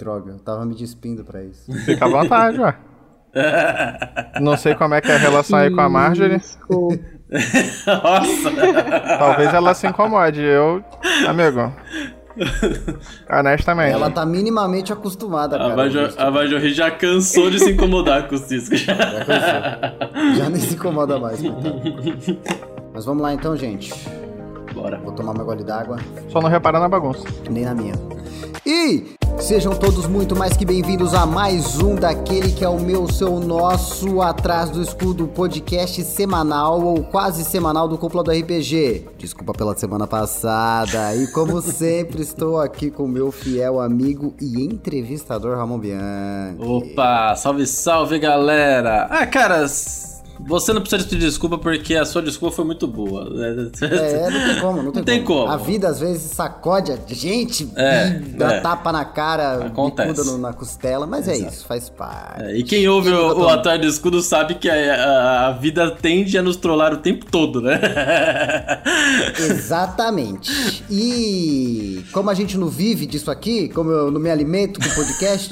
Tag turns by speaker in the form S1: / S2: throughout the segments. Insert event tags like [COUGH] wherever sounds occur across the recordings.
S1: Droga, eu tava me despindo pra isso. [LAUGHS]
S2: Fica à vontade, ué. Não sei como é que é a relação aí com a Marjorie.
S3: Desculpa.
S4: Nossa!
S2: Talvez ela se incomode. Eu, amigo. Honestamente.
S1: Ela tá minimamente acostumada,
S4: A
S1: cara.
S4: A Marjorie já cansou de se incomodar com o Cisco.
S1: Já cansou. Já nem se incomoda mais, coitado. Mas vamos lá então, gente.
S4: Bora.
S1: Vou tomar meu gole d'água.
S2: Só não repara na bagunça.
S1: nem na minha. E sejam todos muito mais que bem-vindos a mais um daquele que é o meu, seu, nosso Atrás do Escudo podcast semanal ou quase semanal do Cúpula do RPG. Desculpa pela semana passada. E como [LAUGHS] sempre, estou aqui com o meu fiel amigo e entrevistador Ramon Bianchi.
S4: Opa, salve, salve galera! Ah, cara, s- você não precisa pedir desculpa porque a sua desculpa foi muito boa.
S1: É, não tem [LAUGHS] como, não tem,
S4: Não tem como.
S1: A vida às vezes sacode a gente
S4: É,
S1: dá
S4: é.
S1: tapa na cara,
S4: Acontece.
S1: no- na costela, mas é isso, faz parte.
S4: É, e quem ouve o, o Atrás do Escudo sabe que a, a- a vida tende a nos trollar o tempo todo, né? [LAUGHS]
S1: Exatamente. E como a gente não vive disso aqui, como eu não me alimento com podcast,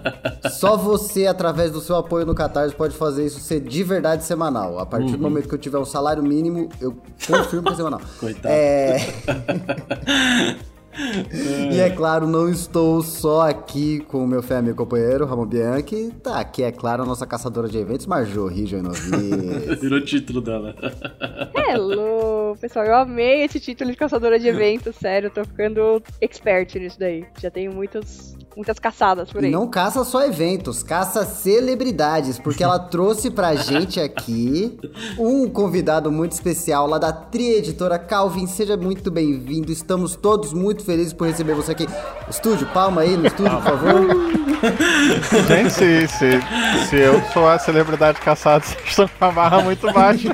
S1: [LAUGHS] só você, através do seu apoio no Catarse, pode fazer isso ser de verdade semanal. A partir do momento que eu tiver um salário mínimo, eu confirmo que é semanal. [LAUGHS]
S4: Coitado.
S1: É... [LAUGHS] E é claro, não estou só aqui com o meu fé amigo companheiro, Ramon Bianchi. Tá aqui, é claro, a nossa caçadora de eventos, Marjorie Joinovic. [LAUGHS]
S4: Virou o título dela.
S3: Hello, pessoal. Eu amei esse título de caçadora de eventos, sério. Eu tô ficando expert nisso daí. Já tenho muitas, muitas caçadas por
S1: E
S3: aí.
S1: não caça só eventos, caça celebridades, porque ela [LAUGHS] trouxe pra gente aqui um convidado muito especial lá da Tri Editora Calvin. Seja muito bem-vindo, estamos todos muito felizes por receber você aqui. Estúdio, palma aí no estúdio, por favor. [LAUGHS]
S2: Gente, se, se, se eu sou a celebridade caçada, [LAUGHS] vocês estão com a barra muito baixa.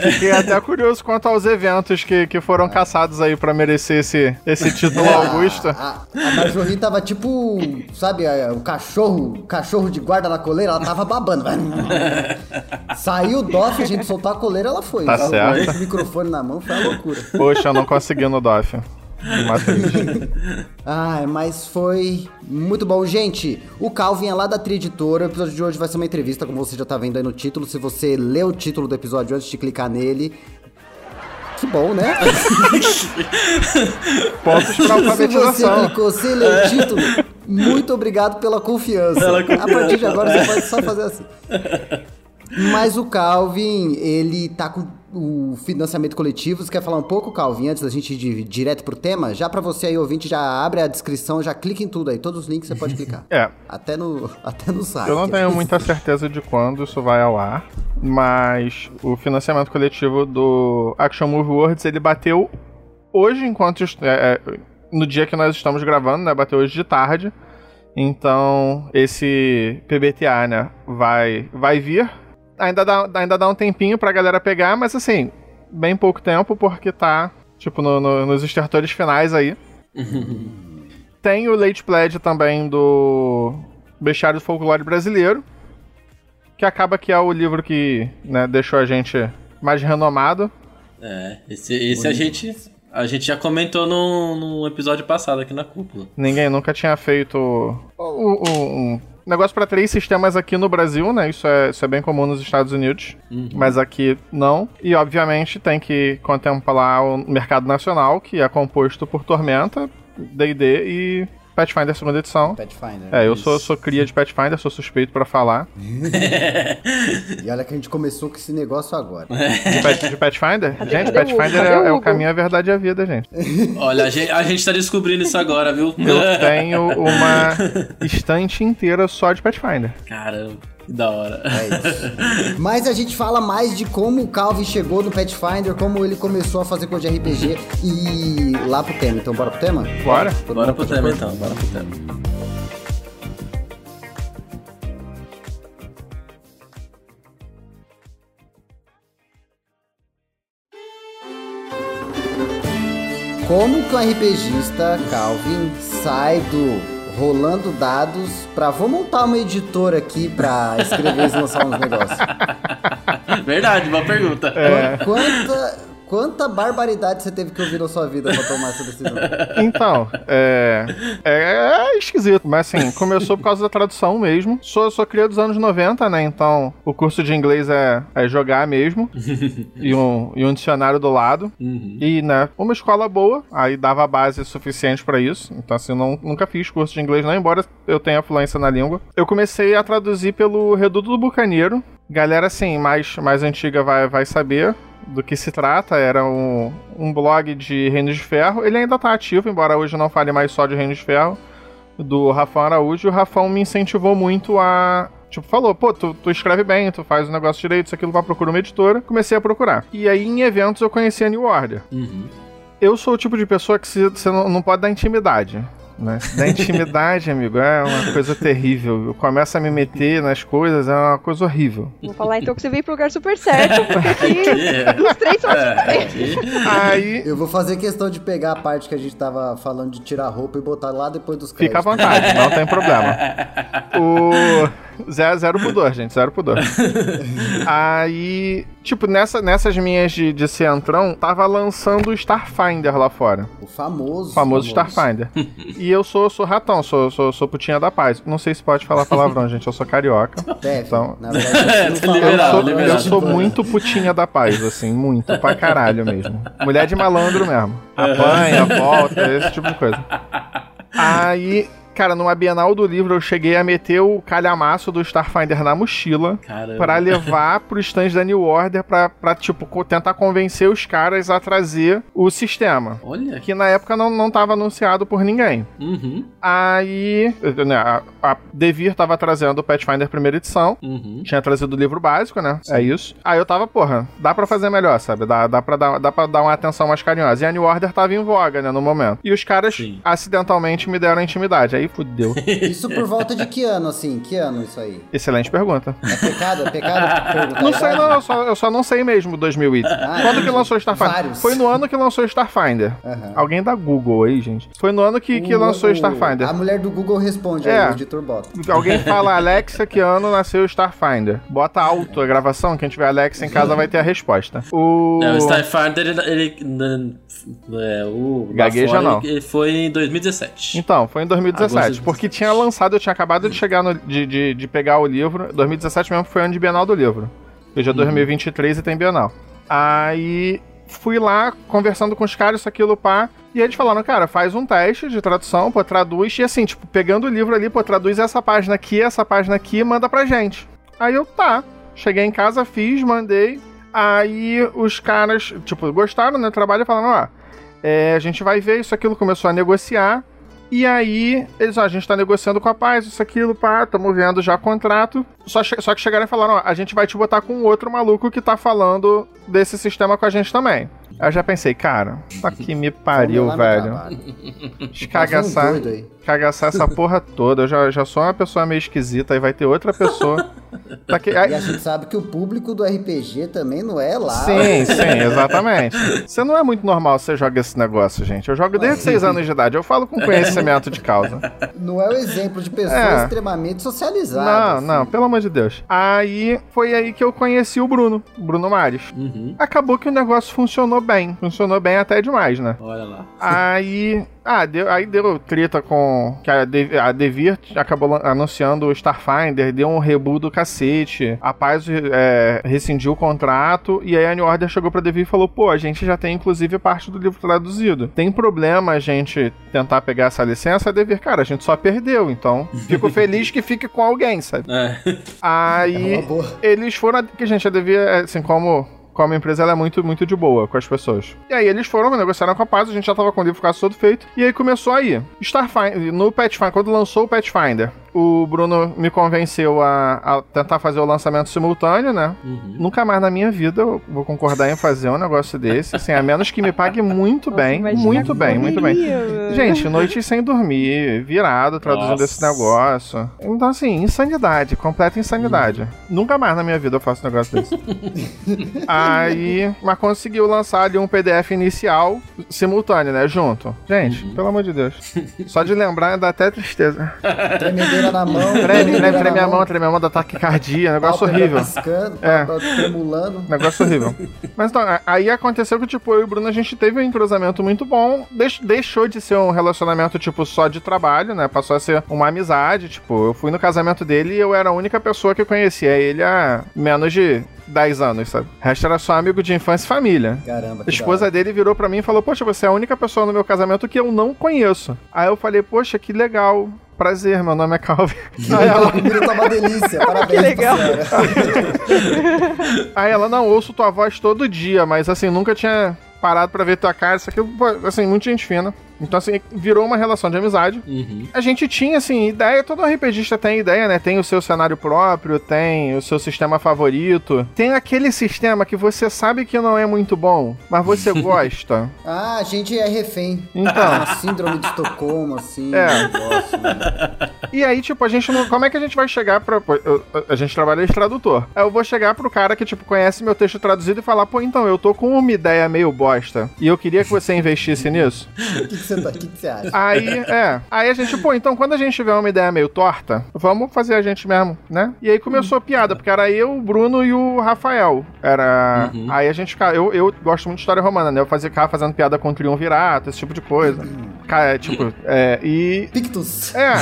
S2: Fiquei até curioso quanto aos eventos que, que foram caçados aí pra merecer esse, esse título
S1: É,
S2: Augusto.
S1: A, a Marjorie tava tipo, sabe, a- o cachorro, cachorro de guarda na coleira, ela tava babando. [LAUGHS] Saiu o DOF, a gente soltou a coleira, ela foi.
S2: Tá
S1: Ela
S2: certo.
S1: Com o microfone na mão, foi uma loucura.
S2: Poxa, eu não consegui no DOF. [LAUGHS]
S1: Ai, mas foi muito bom. Gente, o Calvin é lá da Tri Editora. O episódio de hoje vai ser uma entrevista, como você já tá vendo aí no título. Se você lê o título do episódio antes de clicar nele. Que bom, né? [LAUGHS]
S2: Pontos pra
S1: Se você
S2: alfabetização.
S1: clicou ler o título, muito obrigado pela confiança.
S4: Pela
S1: A partir de agora você pode só fazer assim. Mas o Calvin, ele tá com o financiamento coletivo. Você quer falar um pouco, Calvin, antes da gente ir direto pro tema? Já pra você aí, ouvinte, já abre a descrição, já clica em tudo aí. Todos os links você pode [LAUGHS] clicar.
S2: É,
S1: Até no, [LAUGHS] até no site.
S2: Eu não tenho muita certeza de quando isso vai ao ar, mas o financiamento coletivo do Action Move Words ele bateu hoje, enquanto é, é, no dia que nós estamos gravando, né? Bateu hoje de tarde. Então esse PBTA, né? Vai, vai vir. Ainda dá, ainda dá um tempinho pra galera pegar, mas assim, bem pouco tempo, porque tá, tipo, no- no- nos estertores finais aí. [LAUGHS] Tem o Late Pledge também do Bestiário do Folclore Brasileiro, que acaba que é o livro que né, deixou a gente mais renomado.
S4: É, esse, esse a gente. A gente já comentou no, episódio passado aqui na cúpula.
S2: Ninguém nunca tinha feito o- um negócio para três sistemas aqui no Brasil, né? Isso é, isso é bem comum nos Estados Unidos, mas aqui não. E obviamente tem que contemplar o mercado nacional, que é composto por Tormenta, D&D e Pathfinder segunda edição.
S1: Pathfinder.
S2: É, eu sou, sou cria de Pathfinder, sou suspeito pra falar. [LAUGHS]
S1: E olha que a gente começou com esse negócio agora.
S2: De, Path- de Pathfinder?
S3: Cadê-
S2: gente,
S3: cadê?
S2: Pathfinder
S3: Cadê
S2: é,
S3: o
S2: é o caminho, a verdade e a vida, gente.
S4: Olha, a gente, a gente tá descobrindo isso agora, viu?
S2: Eu tenho uma estante inteira só de Pathfinder.
S4: Caramba, que da hora.
S1: É isso. Mas a gente fala mais de como o Calvin chegou no Pathfinder, como ele começou a fazer coisa de RPG e lá pro tema. Então bora pro tema?
S2: Bora?
S1: Todo
S4: Bora pro
S1: tá
S4: tema então, bora pro tema.
S1: Como que um RPGista, Calvin, sai do rolando dados pra vou montar uma editora aqui pra escrever e lançar uns negócios. [LAUGHS]
S4: Verdade, boa pergunta.
S2: É.
S1: Quanta, Quanta barbaridade você teve que ouvir na sua vida pra tomar essa decisão? [LAUGHS]
S2: Então, é, é. É esquisito, mas assim, começou por causa da tradução mesmo. Sou, sou criado dos anos 90, né? Então, o curso de inglês é, é jogar mesmo. [LAUGHS] e, um, e um dicionário do lado.
S4: Uhum.
S2: E, né, uma escola boa, aí dava base suficiente pra isso. Então, assim, não, nunca fiz curso de inglês, não, embora eu tenha fluência na língua. Eu comecei a traduzir pelo Reduto do Bucaneiro. Galera, assim, mais, mais antiga vai, vai saber do que se trata. Era um, um blog de Reino de Ferro. Ele ainda tá ativo, embora hoje não fale mais só de Reino de Ferro. Do Rafão Araújo. E o Rafão me incentivou muito a, Tipo, falou, pô, tu, tu escreve bem, tu faz o negócio direito, isso aquilo, vai procurar uma editora. Comecei a procurar. E aí, em eventos, eu conheci a New Order.
S4: Uhum.
S2: Eu sou o tipo de pessoa que você não, não pode dar intimidade. Né? Da intimidade, [LAUGHS] amigo, é uma coisa terrível. Eu começo a me meter nas coisas, é uma coisa horrível.
S3: Vou falar então que você veio pro lugar super certo, [LAUGHS] porque aqui
S4: Aqui,
S3: os três são
S4: é,
S3: diferentes.
S4: aqui.
S2: Aí,
S1: Eu vou fazer questão de pegar a parte que a gente tava falando de tirar a roupa e botar lá depois dos
S2: fica à
S1: créditos.
S2: vontade, [LAUGHS] não tem problema. O. Zero, zero pudor, gente, zero pudor. Aí, tipo, nessa, nessas minhas de, de centrão, tava lançando o Starfinder lá fora.
S1: O famoso.
S2: O famoso Starfinder. [LAUGHS] E eu sou, sou ratão, sou, sou, sou putinha da paz. Não sei se pode falar palavrão, [LAUGHS] gente, eu sou carioca.
S1: Deve.
S2: Então-
S1: Na verdade,
S2: Eu [LAUGHS]
S4: Liberado,
S2: sou,
S1: nada,
S2: eu
S4: liberado.
S2: sou muito putinha da paz, assim, muito, pra caralho mesmo. Mulher de malandro mesmo. Apanha, volta, esse tipo de coisa. Aí, cara, numa Bienal do livro eu cheguei a meter o calhamaço do Starfinder na mochila pra levar [LAUGHS] pro stand da New Order pra, pra tipo, tentar convencer os caras a trazer o sistema.
S4: Olha.
S2: Que na época não, não tava anunciado por ninguém.
S4: Uhum.
S2: Aí, né, a, a Devir tava trazendo o Pathfinder primeira edição.
S4: Uhum.
S2: Tinha trazido o livro básico, né? É isso. Aí eu tava, porra, dá pra fazer melhor, sabe? Dá, dá, pra dar, dá pra dar uma atenção mais carinhosa. E a New Order tava em voga, né, no momento. E os caras
S4: Sim.
S2: acidentalmente me deram intimidade. Aí fudeu. [LAUGHS]
S1: Isso por volta de que ano, assim? Que ano isso aí?
S2: Excelente pergunta.
S1: É pecado? É pecado [LAUGHS]
S2: Não sei, não, eu só, eu só não sei mesmo 2000 e...
S1: Ah,
S2: Quando que lançou o Starfinder?
S1: Vários.
S2: Foi no ano que lançou o Starfinder.
S1: Aham.
S2: Alguém da Google aí, gente. Foi no ano que, que
S1: O-
S2: lançou o Starfinder.
S1: A mulher do Google responde
S2: É.
S1: aí, o editor bota.
S2: Alguém [LAUGHS] fala, Alexa, que ano nasceu o Starfinder? Bota alto a gravação, quem tiver Alexa em casa vai ter a resposta. O...
S4: É, o Starfinder, ele. ele é, o.
S2: Gagueja
S4: fora,
S2: não.
S4: Ele, ele foi em 2017.
S2: Então, foi em 2017.
S4: Agosto de
S2: Porque tinha lançado, eu tinha acabado de chegar no, de, de, de pegar o livro. 2017 mesmo foi ano de Bienal do livro. Hoje é 2023 e tem Bienal. Aí fui lá conversando com os caras, isso, aquilo, pá. E eles falaram, cara, faz um teste de tradução, pô, traduz. E assim, tipo, pegando o livro ali, pô, traduz essa página aqui, essa página aqui e manda pra gente. Aí eu, tá. Cheguei em casa, fiz, mandei. Aí os caras, tipo, gostaram né, do trabalho e falaram, ó, é, a gente vai ver isso, aquilo, começou a negociar. E aí, eles, ó, a gente tá negociando com a paz, isso, aquilo, pá, tamo vendo já contrato. Só, só que chegaram e falaram, ó, a gente vai te botar com outro maluco que tá falando desse sistema com a gente também. Aí eu já pensei, cara, tá que me pariu, velho. Escagaçar,
S1: Tá um doido aí.
S2: cagaçar essa porra toda. Eu já, já sou uma pessoa meio esquisita, aí vai ter outra pessoa. [LAUGHS] Tá que, aí-
S1: E a gente sabe que o público do RPG também não é lá.
S2: Sim, sim, exatamente. Você não é muito normal você joga esse negócio, gente. Eu jogo desde 6 anos de idade. Eu falo com conhecimento de causa.
S1: Não é o exemplo de pessoa
S2: É.
S1: extremamente socializada.
S2: Não,
S1: assim.
S2: não, pelo amor de Deus. Aí foi aí que eu conheci o Bruno, Bruno Mares.
S4: Uhum.
S2: Acabou que o negócio funcionou bem. Funcionou bem até demais, né?
S4: Olha lá.
S2: Aí. [LAUGHS] Ah, deu, aí deu treta com. Que a, De, a Devir acabou anunciando o Starfinder, deu um rebu do cacete. A Paz é, rescindiu o contrato. E aí a New Order chegou pra Devir e falou: pô, a gente já tem inclusive parte do livro traduzido. Tem problema a gente tentar pegar essa licença? A Devir, cara, a gente só perdeu. Então, fico feliz que fique com alguém, sabe? [LAUGHS]
S4: É.
S2: Aí
S1: É uma boa.
S2: eles foram. Que, gente, eu devia, assim, como. Como empresa, ela é muito, muito de boa com as pessoas. E aí eles foram, negociaram com a paz, a gente já tava com o livro quase todo feito. E aí começou aí. Starfinder, no Pathfinder, quando lançou o Pathfinder, o Bruno me convenceu a, a tentar fazer o lançamento simultâneo, né?
S4: Uhum.
S2: Nunca mais na minha vida eu vou concordar em fazer um negócio desse, assim, a menos que me pague muito bem, muito bem, muito bem. Gente, noites sem dormir, virado, traduzindo
S4: Nossa.
S2: esse negócio. Então, assim, insanidade, completa insanidade. Nunca mais na minha vida eu faço um negócio desse. [LAUGHS] Aí, mas conseguiu lançar ali um PDF inicial, simultâneo, né? Junto. Gente, pelo amor de Deus. Só de lembrar dá até tristeza. [LAUGHS]
S1: Tremedeira câmera na mão.
S2: Treme, treme, treme a mão, treme a mão, dá taquicardia, negócio horrível.
S1: piscando,
S2: É.
S1: tremulando.
S2: Negócio horrível. Mas então, aí aconteceu que, tipo, eu e o Bruno, a gente teve um entrosamento muito bom. Deix- deixou de ser um relacionamento, tipo, só de trabalho, né? Passou a ser uma amizade. Tipo, eu fui no casamento dele e eu era a única pessoa que conhecia ele há menos de 10 anos, sabe? O resto era só amigo de infância e família.
S1: Caramba.
S2: A esposa
S1: da
S2: dele virou pra mim e falou: Poxa, você é a única pessoa no meu casamento que eu não conheço. Aí eu falei: Poxa, que legal. Prazer, meu nome é Calvin. [LAUGHS] Aí ela,
S1: tá uma delícia. [LAUGHS] Parabéns,
S3: Que legal.
S2: Aí ela, não, ouço tua voz todo dia, mas assim, nunca tinha parado pra ver tua cara, isso aqui, assim, muita gente fina. Então, assim, virou uma relação de amizade.
S4: Uhum.
S2: A gente tinha, assim, ideia, todo RPGista tem ideia, né? Tem o seu cenário próprio, tem o seu sistema favorito. Tem aquele sistema que você sabe que não é muito bom, mas você [LAUGHS] gosta.
S1: Ah, a gente é refém.
S2: Então.
S1: Uma síndrome de Estocolmo, assim.
S2: É.
S1: um negócio, né?
S2: E aí, tipo, a gente não. Como é que a gente vai chegar pra. pô, eu- a gente trabalha de tradutor. Aí eu vou chegar pro cara que, tipo, conhece meu texto traduzido e falar, pô, então, eu tô com uma ideia meio bosta. E eu queria que você investisse nisso. [LAUGHS]
S1: O você tá- o que, que você acha?
S2: Aí, é. Aí a gente, pô, então quando a gente tiver uma ideia meio torta, vamos fazer a gente mesmo, né? E aí começou a piada, porque era eu, o Bruno e o Rafael. Era.
S4: Uhum.
S2: Aí a gente ficava. Eu, eu gosto muito de história romana, né? Eu fazia, ficava fazendo piada com triunvirato, esse tipo de coisa. Cara, tipo, é. E.
S1: Pictus.
S2: É.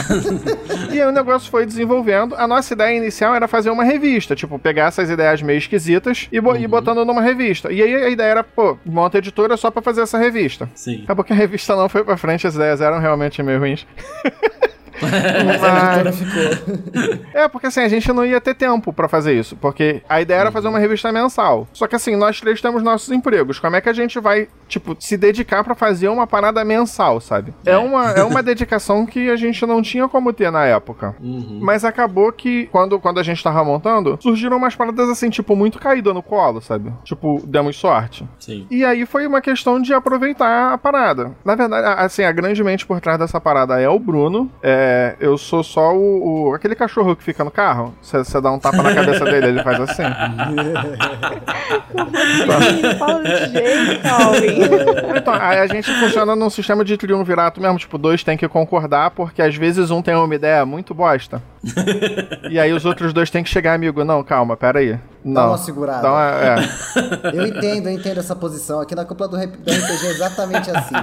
S2: [LAUGHS] e aí o negócio foi desenvolvendo. A nossa ideia inicial era fazer uma revista, tipo, pegar essas ideias meio esquisitas e, bo- e botando numa revista. E aí a ideia era, pô, monta a editora só pra fazer essa revista.
S4: Sim.
S2: Acabou que a revista não foi pra frente, as ideias eram realmente meio ruins. [LAUGHS] [LAUGHS]
S1: Mas editora ficou.
S2: É, porque assim, a gente não ia ter tempo pra fazer isso, porque a ideia era fazer uma revista mensal. Só que assim, nós três temos nossos empregos. Como é que a gente vai, tipo, se dedicar pra fazer uma parada mensal, sabe? É,
S4: É.
S2: uma, é uma dedicação que a gente não tinha como ter na época.
S4: Uhum.
S2: Mas acabou que, quando, quando a gente tava montando, surgiram umas paradas assim, tipo, muito caída no colo, sabe? Tipo, demos sorte.
S4: Sim.
S2: E aí foi uma questão de aproveitar a parada. Na verdade, assim, a grande mente por trás dessa parada é o Bruno. É, eu sou só o, o- aquele cachorro que fica no carro. Você dá um tapa na cabeça dele, ele faz assim. [LAUGHS]
S3: Fala desse jeito, Calvin.
S2: Então, aí a gente funciona num sistema de triunvirato mesmo. Tipo, dois tem que concordar, porque às vezes um tem uma ideia muito bosta. [LAUGHS] e aí os outros dois têm que chegar, amigo. Não, calma, pera aí. Não.
S1: Dá uma segurada.
S2: Dá uma- é.
S1: Eu entendo, eu entendo essa posição. Aqui na cúpula rap- do RPG é exatamente assim.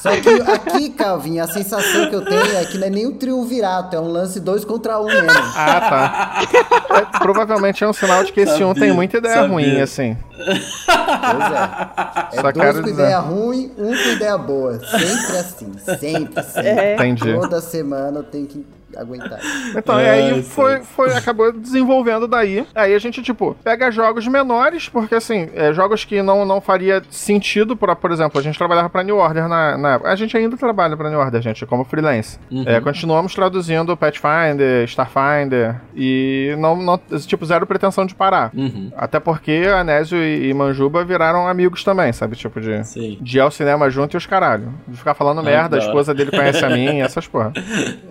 S1: Só que aqui, Calvin, a sensação que eu tenho é que não é nem um triunvirato, é um lance dois contra um mesmo.
S2: Ah, tá. É, provavelmente é um sinal de que esse um
S4: Sabia,
S2: tem muita ideia
S4: sabia.
S2: ruim, assim.
S1: Pois é. É
S2: Só
S1: dois com
S2: dizer.
S1: ideia ruim, um com ideia boa. Sempre assim, sempre, sempre.
S3: É.
S2: Entendi.
S1: Toda semana eu tenho que aguentar.
S2: Então, e
S4: É,
S2: aí foi, foi, acabou desenvolvendo daí. Aí a gente, tipo, pega jogos menores, porque assim, é, jogos que não, não faria sentido pra, por exemplo, a gente trabalhava pra New Order na, na época. A gente ainda trabalha pra New Order, gente, como freelance.
S4: Uhum.
S2: É, continuamos traduzindo Pathfinder, Starfinder, e não, não, tipo, zero pretensão de parar.
S4: Uhum.
S2: Até porque Anésio e, e Manjuba viraram amigos também, sabe? Tipo, de,
S4: Sim.
S2: de ir ao cinema junto e os caralho. De ficar falando
S4: Ah,
S2: merda, a esposa dele conhece a mim, [LAUGHS] essas porra.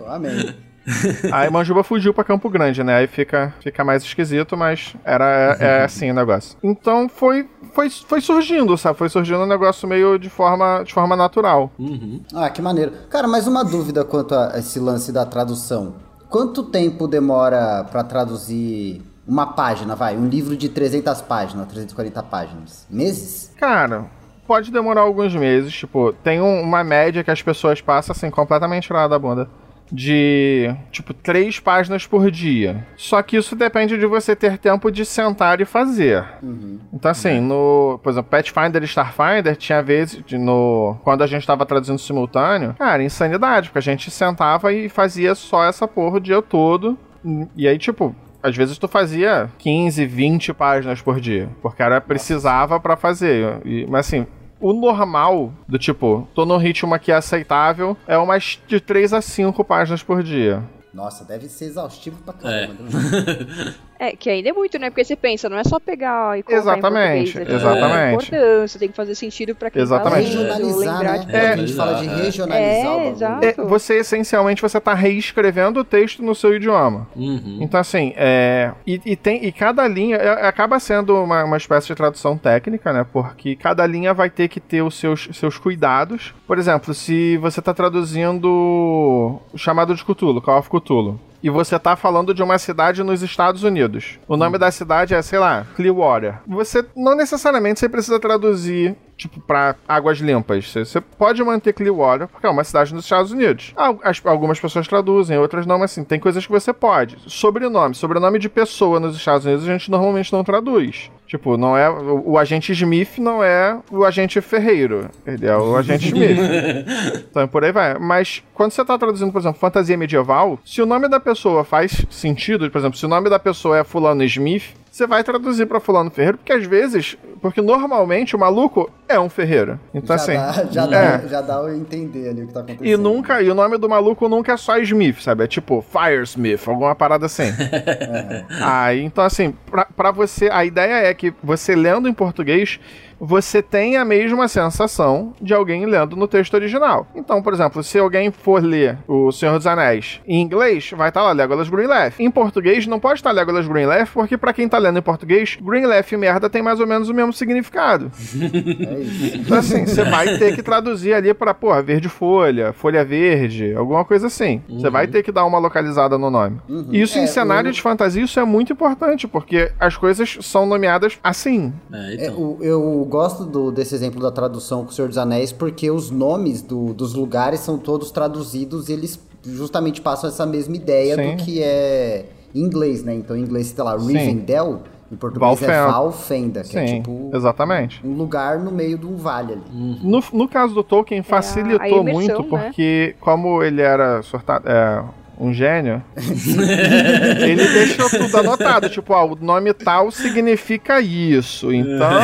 S1: Amém. [LAUGHS]
S2: Aí Manjuba fugiu pra Campo Grande, né? Aí fica, fica mais esquisito, mas era é, é [LAUGHS] assim o negócio. Então foi, foi, foi surgindo, sabe? Foi surgindo um negócio meio de forma, de forma natural.
S4: Uhum.
S1: Ah, que maneiro. Cara, mais uma dúvida quanto a esse lance da tradução. Quanto tempo demora pra traduzir uma página, vai? Um livro de 300 páginas, 340 páginas? Meses?
S2: Cara, pode demorar alguns meses. Tipo, tem um- uma média que as pessoas passam assim, completamente tirada da bunda. De, tipo, três páginas por dia. Só que isso depende de você ter tempo de sentar e fazer. Então, assim, no. Por exemplo, Pathfinder e Starfinder tinha vezes. de- No, quando a gente tava traduzindo simultâneo, cara, insanidade, porque a gente sentava e fazia só essa porra o dia todo. E aí, tipo. Às vezes tu fazia 15, 20 páginas por dia. Porque era precisava pra fazer. E- mas assim, o normal, do tipo, tô num ritmo aqui aceitável, é umas de 3 a 5 páginas por dia.
S1: Nossa, deve ser exaustivo pra
S4: É.
S1: caramba.
S3: É, [LAUGHS] que ainda é muito, né? Porque você pensa, não é só pegar e colocar
S2: Exatamente,
S3: em português, né?
S2: exatamente.
S3: Tem importância, tem que fazer sentido pra quem
S2: Exatamente.
S3: tá
S1: Regionalizar,
S3: lembrar
S1: né?
S3: de
S1: É, a gente fala de
S4: É.
S1: regionalizar
S3: É, exato.
S2: É, você, essencialmente, você tá reescrevendo o texto no seu idioma.
S4: Uhum.
S2: Então, assim, é. E, e tem, e cada linha é, acaba sendo uma, uma espécie de tradução técnica, né? Porque cada linha vai ter que ter os seus, seus cuidados. Por exemplo, se você tá traduzindo o chamado de Cthulhu, Call of Cthulhu. E você tá falando de uma cidade nos Estados Unidos. O nome da cidade é, sei lá, Clearwater. Você não necessariamente você precisa traduzir, tipo, pra águas limpas. Você, pode manter Clearwater, porque é uma cidade nos Estados Unidos. Al- as- algumas pessoas traduzem, outras não, mas assim, tem coisas que você pode. Sobrenome, sobrenome de pessoa nos Estados Unidos a gente normalmente não traduz. Tipo, não é. O, o agente Smith não é o agente Ferreiro. Ele é o agente Smith. [LAUGHS] Então por aí vai. Mas quando você tá traduzindo, por exemplo, fantasia medieval, se o nome da pessoa faz sentido, por exemplo, se o nome da pessoa é Fulano Smith, você vai traduzir pra Fulano Ferreiro, porque às vezes, porque normalmente o maluco é um ferreiro. Então
S1: já,
S2: assim.
S1: dá, já,
S2: é.
S1: dá, já dá o entender ali o que tá acontecendo.
S2: E nunca, e o nome do maluco nunca é só Smith, sabe? É tipo Firesmith, alguma parada assim. Aí, [LAUGHS] então assim, pra você, a ideia é que você lendo em português, você tem a mesma sensação de alguém lendo no texto original. Então, por exemplo, se alguém for ler O Senhor dos Anéis em inglês, vai estar lá Legolas Greenleaf. Em português, não pode estar Legolas Greenleaf, porque pra quem tá lendo em português, Greenleaf e merda tem mais ou menos o mesmo significado. [LAUGHS]
S1: É isso.
S2: Então, assim, você vai ter que traduzir ali pra, porra, verde folha, folha verde, alguma coisa assim. Você vai ter que dar uma localizada no nome. Isso
S1: É,
S2: em cenário
S1: o-
S2: de fantasia, isso é muito importante, porque as coisas são nomeadas assim.
S4: É,
S1: É,
S4: então.
S1: o- eu gosto do- desse exemplo da tradução com o Senhor dos Anéis porque os nomes do- dos lugares são todos traduzidos e eles justamente passam essa mesma ideia
S2: Sim.
S1: do que é em inglês, né? Então em inglês, sei lá,
S2: Sim.
S1: Rivendell, em português é
S2: Valfenda.
S1: Valfenda, que é
S2: Sim,
S1: tipo
S2: exatamente.
S1: um lugar no meio de um vale ali.
S2: No, no caso do Tolkien, facilitou
S3: a imersão,
S2: muito,
S3: né?
S2: porque como ele era sortado, é, um gênio, [LAUGHS] ele deixou tudo anotado. Tipo, ó, o nome tal significa isso. Então,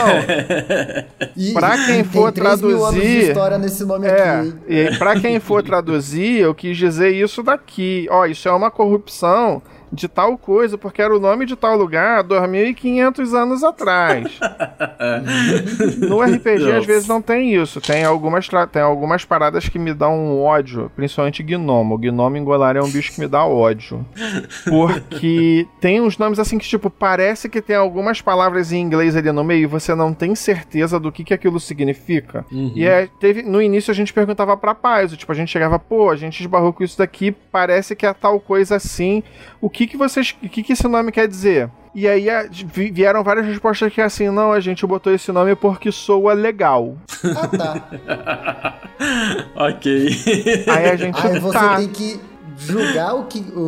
S1: E,
S2: Pra quem for
S1: 3 mil anos de
S2: traduzir,
S1: história nesse nome
S2: É,
S1: aqui,
S2: e pra quem for traduzir, eu quis dizer isso daqui. Ó, isso é uma corrupção de tal coisa, porque era o nome de tal lugar há 2.500 anos atrás. [LAUGHS] no RPG, às vezes, não tem isso. Tem algumas, tem algumas paradas que me dão um ódio, principalmente gnomo. O gnomo engolar é um bicho que me dá ódio. Porque tem uns nomes assim que, tipo, parece que tem algumas palavras em inglês ali no meio e você não tem certeza do que, que aquilo significa. E é, teve, no início a gente perguntava pra paz, tipo, a gente chegava, pô, a gente esbarrou com isso daqui, parece que é tal coisa assim. O que que vocês, o que que esse nome quer dizer? E aí vieram várias respostas que é assim, não, a gente botou esse nome porque soa legal.
S1: Ah, tá. [LAUGHS]
S4: ok.
S2: Aí a gente
S1: Aí você
S2: tá.
S1: tem que julgar o que, o,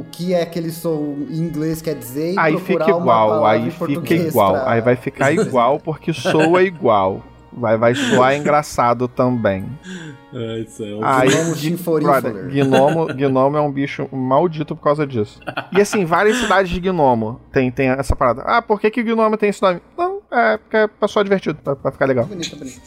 S1: o que é aquele som em inglês quer dizer e
S2: Aí
S1: procurar
S2: fica
S1: uma
S2: igual,
S1: palavra
S2: aí fica igual.
S1: pra-
S2: Aí vai ficar igual porque soa [LAUGHS] igual. Vai, vai soar engraçado também.
S4: Ai, céu.
S2: Aí,
S1: Gnomo
S2: gui-
S1: chinforífero.
S2: brother, gnomo, gnomo é um bicho maldito por causa disso. E assim, várias cidades de gnomo tem, tem essa parada. Ah, por que, que gnomo tem esse nome? Não, é porque é só divertido, pra, pra ficar legal.
S1: Bonito, bonito.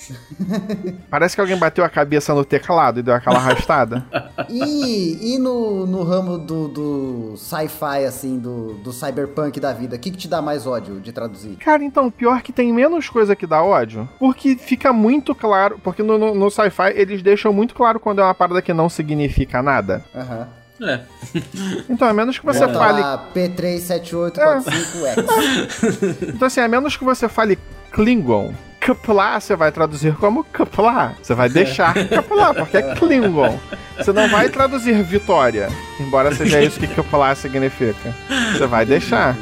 S1: [LAUGHS]
S2: Parece que alguém bateu a cabeça no teclado e deu aquela arrastada. [LAUGHS]
S1: E, e no, no ramo do, do sci-fi, assim, do, do cyberpunk da vida, o que, que te dá mais ódio de traduzir?
S2: Cara, então, pior que tem menos coisa que dá ódio. Porque fica muito claro. Porque no, no, no sci-fi eles deixam muito claro quando é uma parada que não significa nada.
S1: Aham.
S4: É. [LAUGHS]
S2: Então, a menos que você
S1: Bota
S2: fale.
S1: lá P37845X. [LAUGHS]
S2: Então, assim, a menos que você fale Klingon. Kapla, você vai traduzir como Kapla. Você vai deixar [LAUGHS] Kapla, porque é Klingon. Você não vai traduzir Vitória, embora seja isso que Kapla significa. Você vai deixar.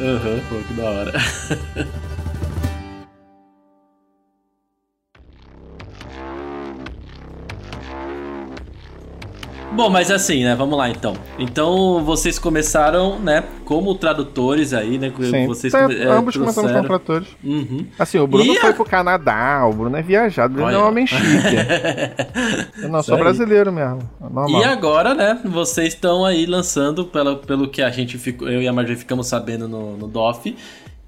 S4: Aham, pô, que da hora. Bom, mas assim, né? Vamos lá então. Então vocês começaram, né? Como tradutores aí, né?
S2: Sim.
S4: Vocês
S2: Tá,
S4: é,
S2: ambos começamos
S4: trouxeram-
S2: como tradutores.
S4: Uhum.
S2: Assim, o Bruno
S4: E
S2: foi
S4: a-
S2: pro Canadá, o Bruno é viajado, ele
S4: Olha.
S2: é um homem chique. [LAUGHS] Eu não,
S4: Isso
S2: sou
S4: aí.
S2: brasileiro mesmo. é Normal.
S4: E agora, né, vocês estão aí lançando, pelo, pelo que a gente ficou, eu e a Marjorie ficamos sabendo no, no DOF,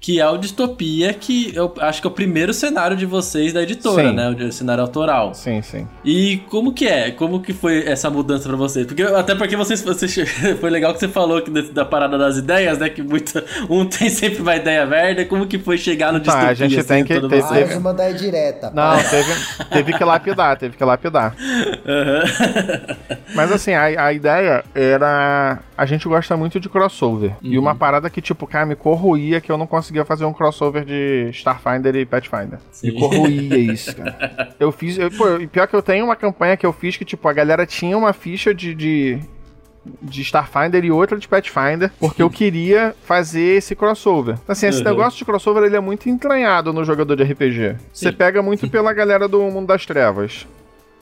S4: que é o Distopia, que eu acho que é o primeiro cenário de vocês da editora,
S2: Sim.
S4: né? O cenário autoral.
S2: Sim, sim.
S4: E como que é? Como que foi essa mudança pra vocês? Porque, até porque vocês, vocês [LAUGHS] foi legal que você falou que da parada das ideias, né? Que muita, [LAUGHS] um tem sempre uma ideia merda. Como que foi chegar no
S2: Tá,
S4: Distopia?
S2: a gente
S4: assim,
S2: tem que ter-
S4: você?
S1: Mais uma da direta.
S2: Não, teve, teve que lapidar, teve que lapidar.
S4: Aham.
S2: Mas assim, a, a ideia era. A gente gosta muito de crossover. E uma parada que, tipo, cara, me corroía que eu não conseguia fazer um crossover de Starfinder e Pathfinder.
S4: Sim.
S2: Me corroía isso, cara. [LAUGHS] Eu fiz. Eu, pô, e pior que eu tenho uma campanha que eu fiz que, tipo, a galera tinha uma ficha de. de de Starfinder e outra de Pathfinder, porque eu queria fazer esse crossover. Assim, esse
S4: Uhum.
S2: negócio de crossover ele é muito entranhado no jogador de RPG. Você pega muito pela galera do Mundo das Trevas.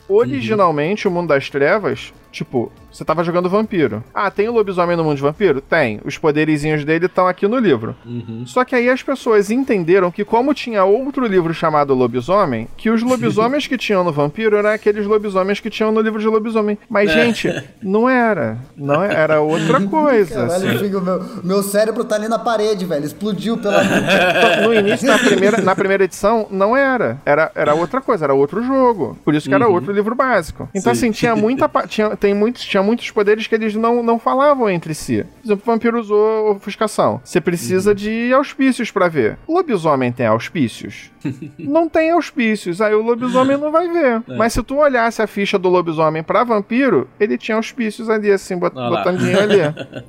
S2: Originalmente, o Mundo das Trevas, tipo, você tava jogando vampiro. Ah, tem o lobisomem no mundo de vampiro? Tem. Os poderizinhos dele estão aqui no livro.
S4: Uhum.
S2: Só que aí as pessoas entenderam que, como tinha outro livro chamado Lobisomem, que os [LAUGHS] lobisomens que tinham no vampiro eram aqueles lobisomens que tinham no livro de lobisomem. Mas,
S4: É.
S2: gente, não era. Não é- era outra [LAUGHS] coisa.
S1: Caralho,
S2: assim.
S1: meu, meu cérebro tá ali na parede, velho. Explodiu pela. [LAUGHS]
S2: No início, na primeira, na primeira edição, não era. era. Era outra coisa, era outro jogo. Por isso que era
S4: Uhum.
S2: outro livro básico. Então,
S4: Sim.
S2: assim, tinha muita. Tinha, tem muitos, tinha muitos poderes que eles não, não falavam entre si. Por exemplo, o vampiro usou ofuscação. Você precisa
S4: Uhum.
S2: de auspícios pra ver. O lobisomem tem auspícios? Não tem auspícios. Aí o lobisomem não vai ver.
S4: É.
S2: Mas se tu olhasse a ficha do lobisomem pra vampiro, ele tinha auspícios ali, assim, bot,
S4: Olha lá.
S2: botandinho ali.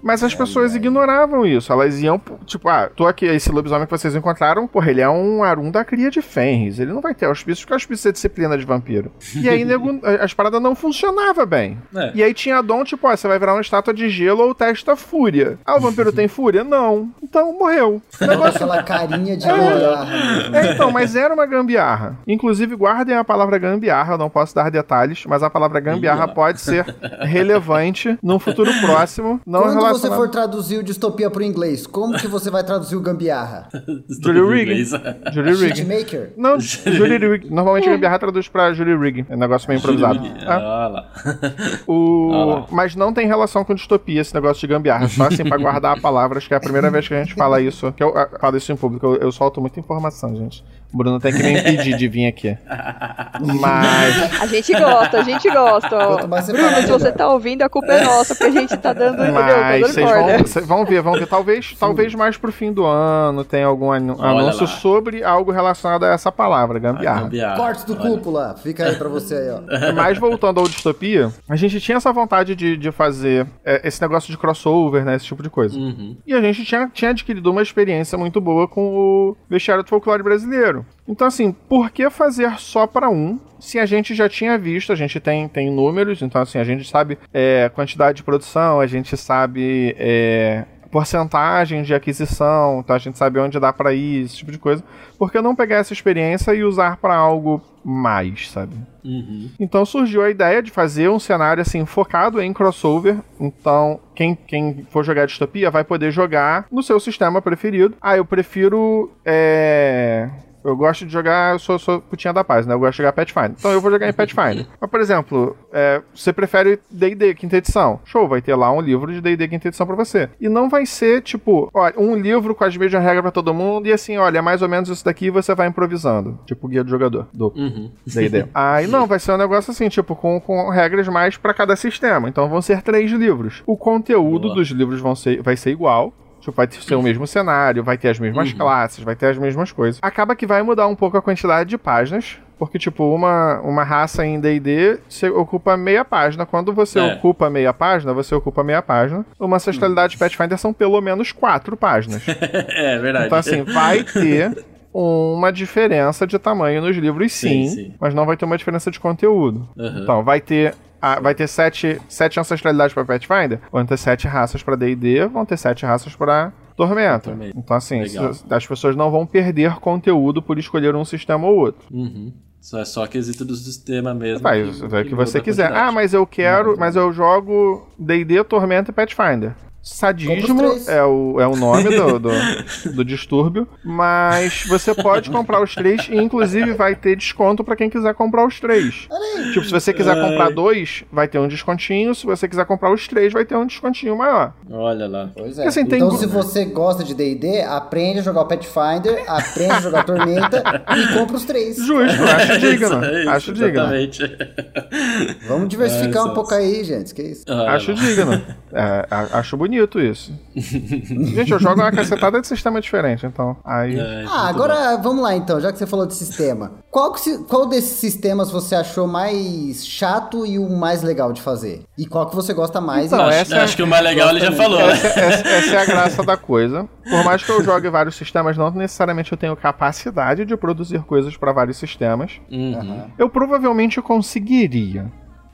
S2: Mas as pessoas ignoravam isso. Elas iam, tipo, ah, tô aqui, esse lobisomem que vocês encontraram, porra, ele é um Arum da cria de Fenris. Ele não vai ter auspícios, porque auspício é disciplina de vampiro. E aí, nego, [LAUGHS] as paradas não funcionavam bem.
S4: É.
S2: E aí tinha dom, tipo, ó, você vai virar uma estátua de gelo ou testa fúria. Ah, o vampiro [LAUGHS] tem fúria? Não. Então morreu. O negócio
S1: Aquela carinha de mesmo.
S2: é, então, mas era uma gambiarra. Inclusive, guardem a palavra gambiarra, eu não posso dar detalhes, mas a palavra gambiarra
S4: Ih,
S2: pode ser [LAUGHS] relevante num futuro próximo, não
S1: Quando você
S2: relacionado...
S1: for traduzir o distopia pro inglês, como que você vai traduzir o gambiarra? [LAUGHS]
S2: Julie Rig.
S4: Inglês.
S2: Julie Rig.
S1: Hitmaker?
S2: Não, [LAUGHS] Julie Rig. Normalmente gambiarra traduz pra Julie Rig. É um negócio meio improvisado. Ah, o...
S4: Ah lá.
S2: Mas não tem relação com distopia esse negócio de gambiarra. Só assim pra guardar palavras, que é a primeira vez que a gente fala isso. Que eu ah, falo isso em público. Eu, eu solto muita informação, gente. O Bruno tem que me impedir de vir aqui. Mas.
S3: A gente gosta, a gente gosta. Bruno, se você tá ouvindo, a culpa é nossa, porque a gente tá dando,
S2: Mas vocês vão, vão ver, vão ver. Talvez, talvez mais pro fim do ano tenha algum anúncio sobre algo relacionado a essa palavra, gambiarra.
S4: Gambiarra.
S1: Cortes do cúpula. Fica aí pra você aí, ó.
S2: Mas voltando ao distopia, a gente tinha essa vontade de, de fazer é, esse negócio de crossover, né? Esse tipo de coisa.
S4: Uhum.
S2: E a gente tinha, tinha adquirido uma experiência muito boa com o vestiário do folclore brasileiro. Então, assim, por que fazer só para um? Se a gente já tinha visto, a gente tem, tem números, então, assim, a gente sabe é, quantidade de produção, a gente sabe é, porcentagem de aquisição, então a gente sabe onde dá para ir, esse tipo de coisa. Por que não pegar essa experiência e usar para algo mais, sabe?
S4: Uhum.
S2: Então surgiu a ideia de fazer um cenário assim focado em crossover. Então, quem, quem for jogar distopia vai poder jogar no seu sistema preferido. Ah, eu prefiro. É. Eu gosto de jogar, eu sou, sou putinha da paz, né? Eu gosto de jogar Pathfinder. Então eu vou jogar em Pathfinder. [LAUGHS] Mas, por exemplo, é, você prefere D&D, quinta edição. Show, vai ter lá um livro de D&D, quinta edição pra você. E não vai ser, tipo, olha, um livro com as mesmas regras pra todo mundo e assim, olha, é mais ou menos isso daqui e você vai improvisando. Tipo, guia do jogador. Do
S4: Uhum.
S2: D&D. [LAUGHS] Aí não, vai ser um negócio assim, tipo, com, com regras mais pra cada sistema. Então vão ser três livros. O conteúdo
S4: Boa.
S2: dos livros vão ser, vai ser igual. Tipo, vai ser o mesmo cenário, vai ter as mesmas
S4: Uhum.
S2: classes, vai ter as mesmas coisas. Acaba que vai mudar um pouco a quantidade de páginas. Porque, tipo, uma, uma raça em D&D ocupa meia página. Quando você
S4: É.
S2: ocupa meia página, você ocupa meia página. Uma ancestralidade de Pathfinder são pelo menos quatro páginas. [LAUGHS]
S4: é verdade.
S2: Então, assim, vai ter uma diferença de tamanho nos livros, sim,
S4: Sim, sim.
S2: mas não vai ter uma diferença de conteúdo.
S4: Uhum.
S2: Então, vai ter. Ah, vai ter sete, sete ancestralidades para Pathfinder, vão ter sete raças para D&D, vão ter sete raças para Tormenta. Então, assim, as pessoas não vão perder conteúdo por escolher um sistema ou outro.
S4: Uhum. Só é só quesito do sistema mesmo.
S2: Vai,
S4: que-
S2: vai o que
S4: muda
S2: você quiser. Ah, mas eu quero, mas eu jogo D&D, Tormenta e Pathfinder. Sadismo é o, é o nome do, do, do distúrbio, mas você pode comprar os três e inclusive vai ter desconto pra quem quiser comprar os três. Tipo, se você quiser comprar dois, vai ter um descontinho. Se você quiser comprar os três, vai ter um descontinho maior.
S4: Olha lá.
S1: Pois é.
S2: Assim, tem
S1: então,
S2: gru-
S1: se você gosta de D&D, aprende a jogar o Pathfinder, aprende a jogar Tormenta e compra os três.
S2: Justo, acho digno. [LAUGHS]
S4: É isso,
S2: acho digno.
S4: Exatamente.
S1: Vamos diversificar
S4: É,
S1: um pouco aí, gente. Que isso?
S4: Olha
S2: Acho
S4: lá.
S2: digno. [LAUGHS] É, a- acho bonito isso. [LAUGHS] Gente, eu jogo uma cacetada de sistema diferente, então. Aí.
S4: É,
S1: Ah, agora vamos lá então, já que você falou de sistema. Qual, que qual desses sistemas você achou mais chato e o mais legal de fazer? E qual que você gosta mais?
S2: Então,
S1: e-
S4: Acho,
S2: é-
S4: acho que o mais legal ele já falou, né?
S2: Essa, essa- essa é a graça da coisa. Por mais que eu jogue vários sistemas, não necessariamente eu tenho capacidade de produzir coisas para vários sistemas.
S4: Uhum.
S2: Eu provavelmente conseguiria.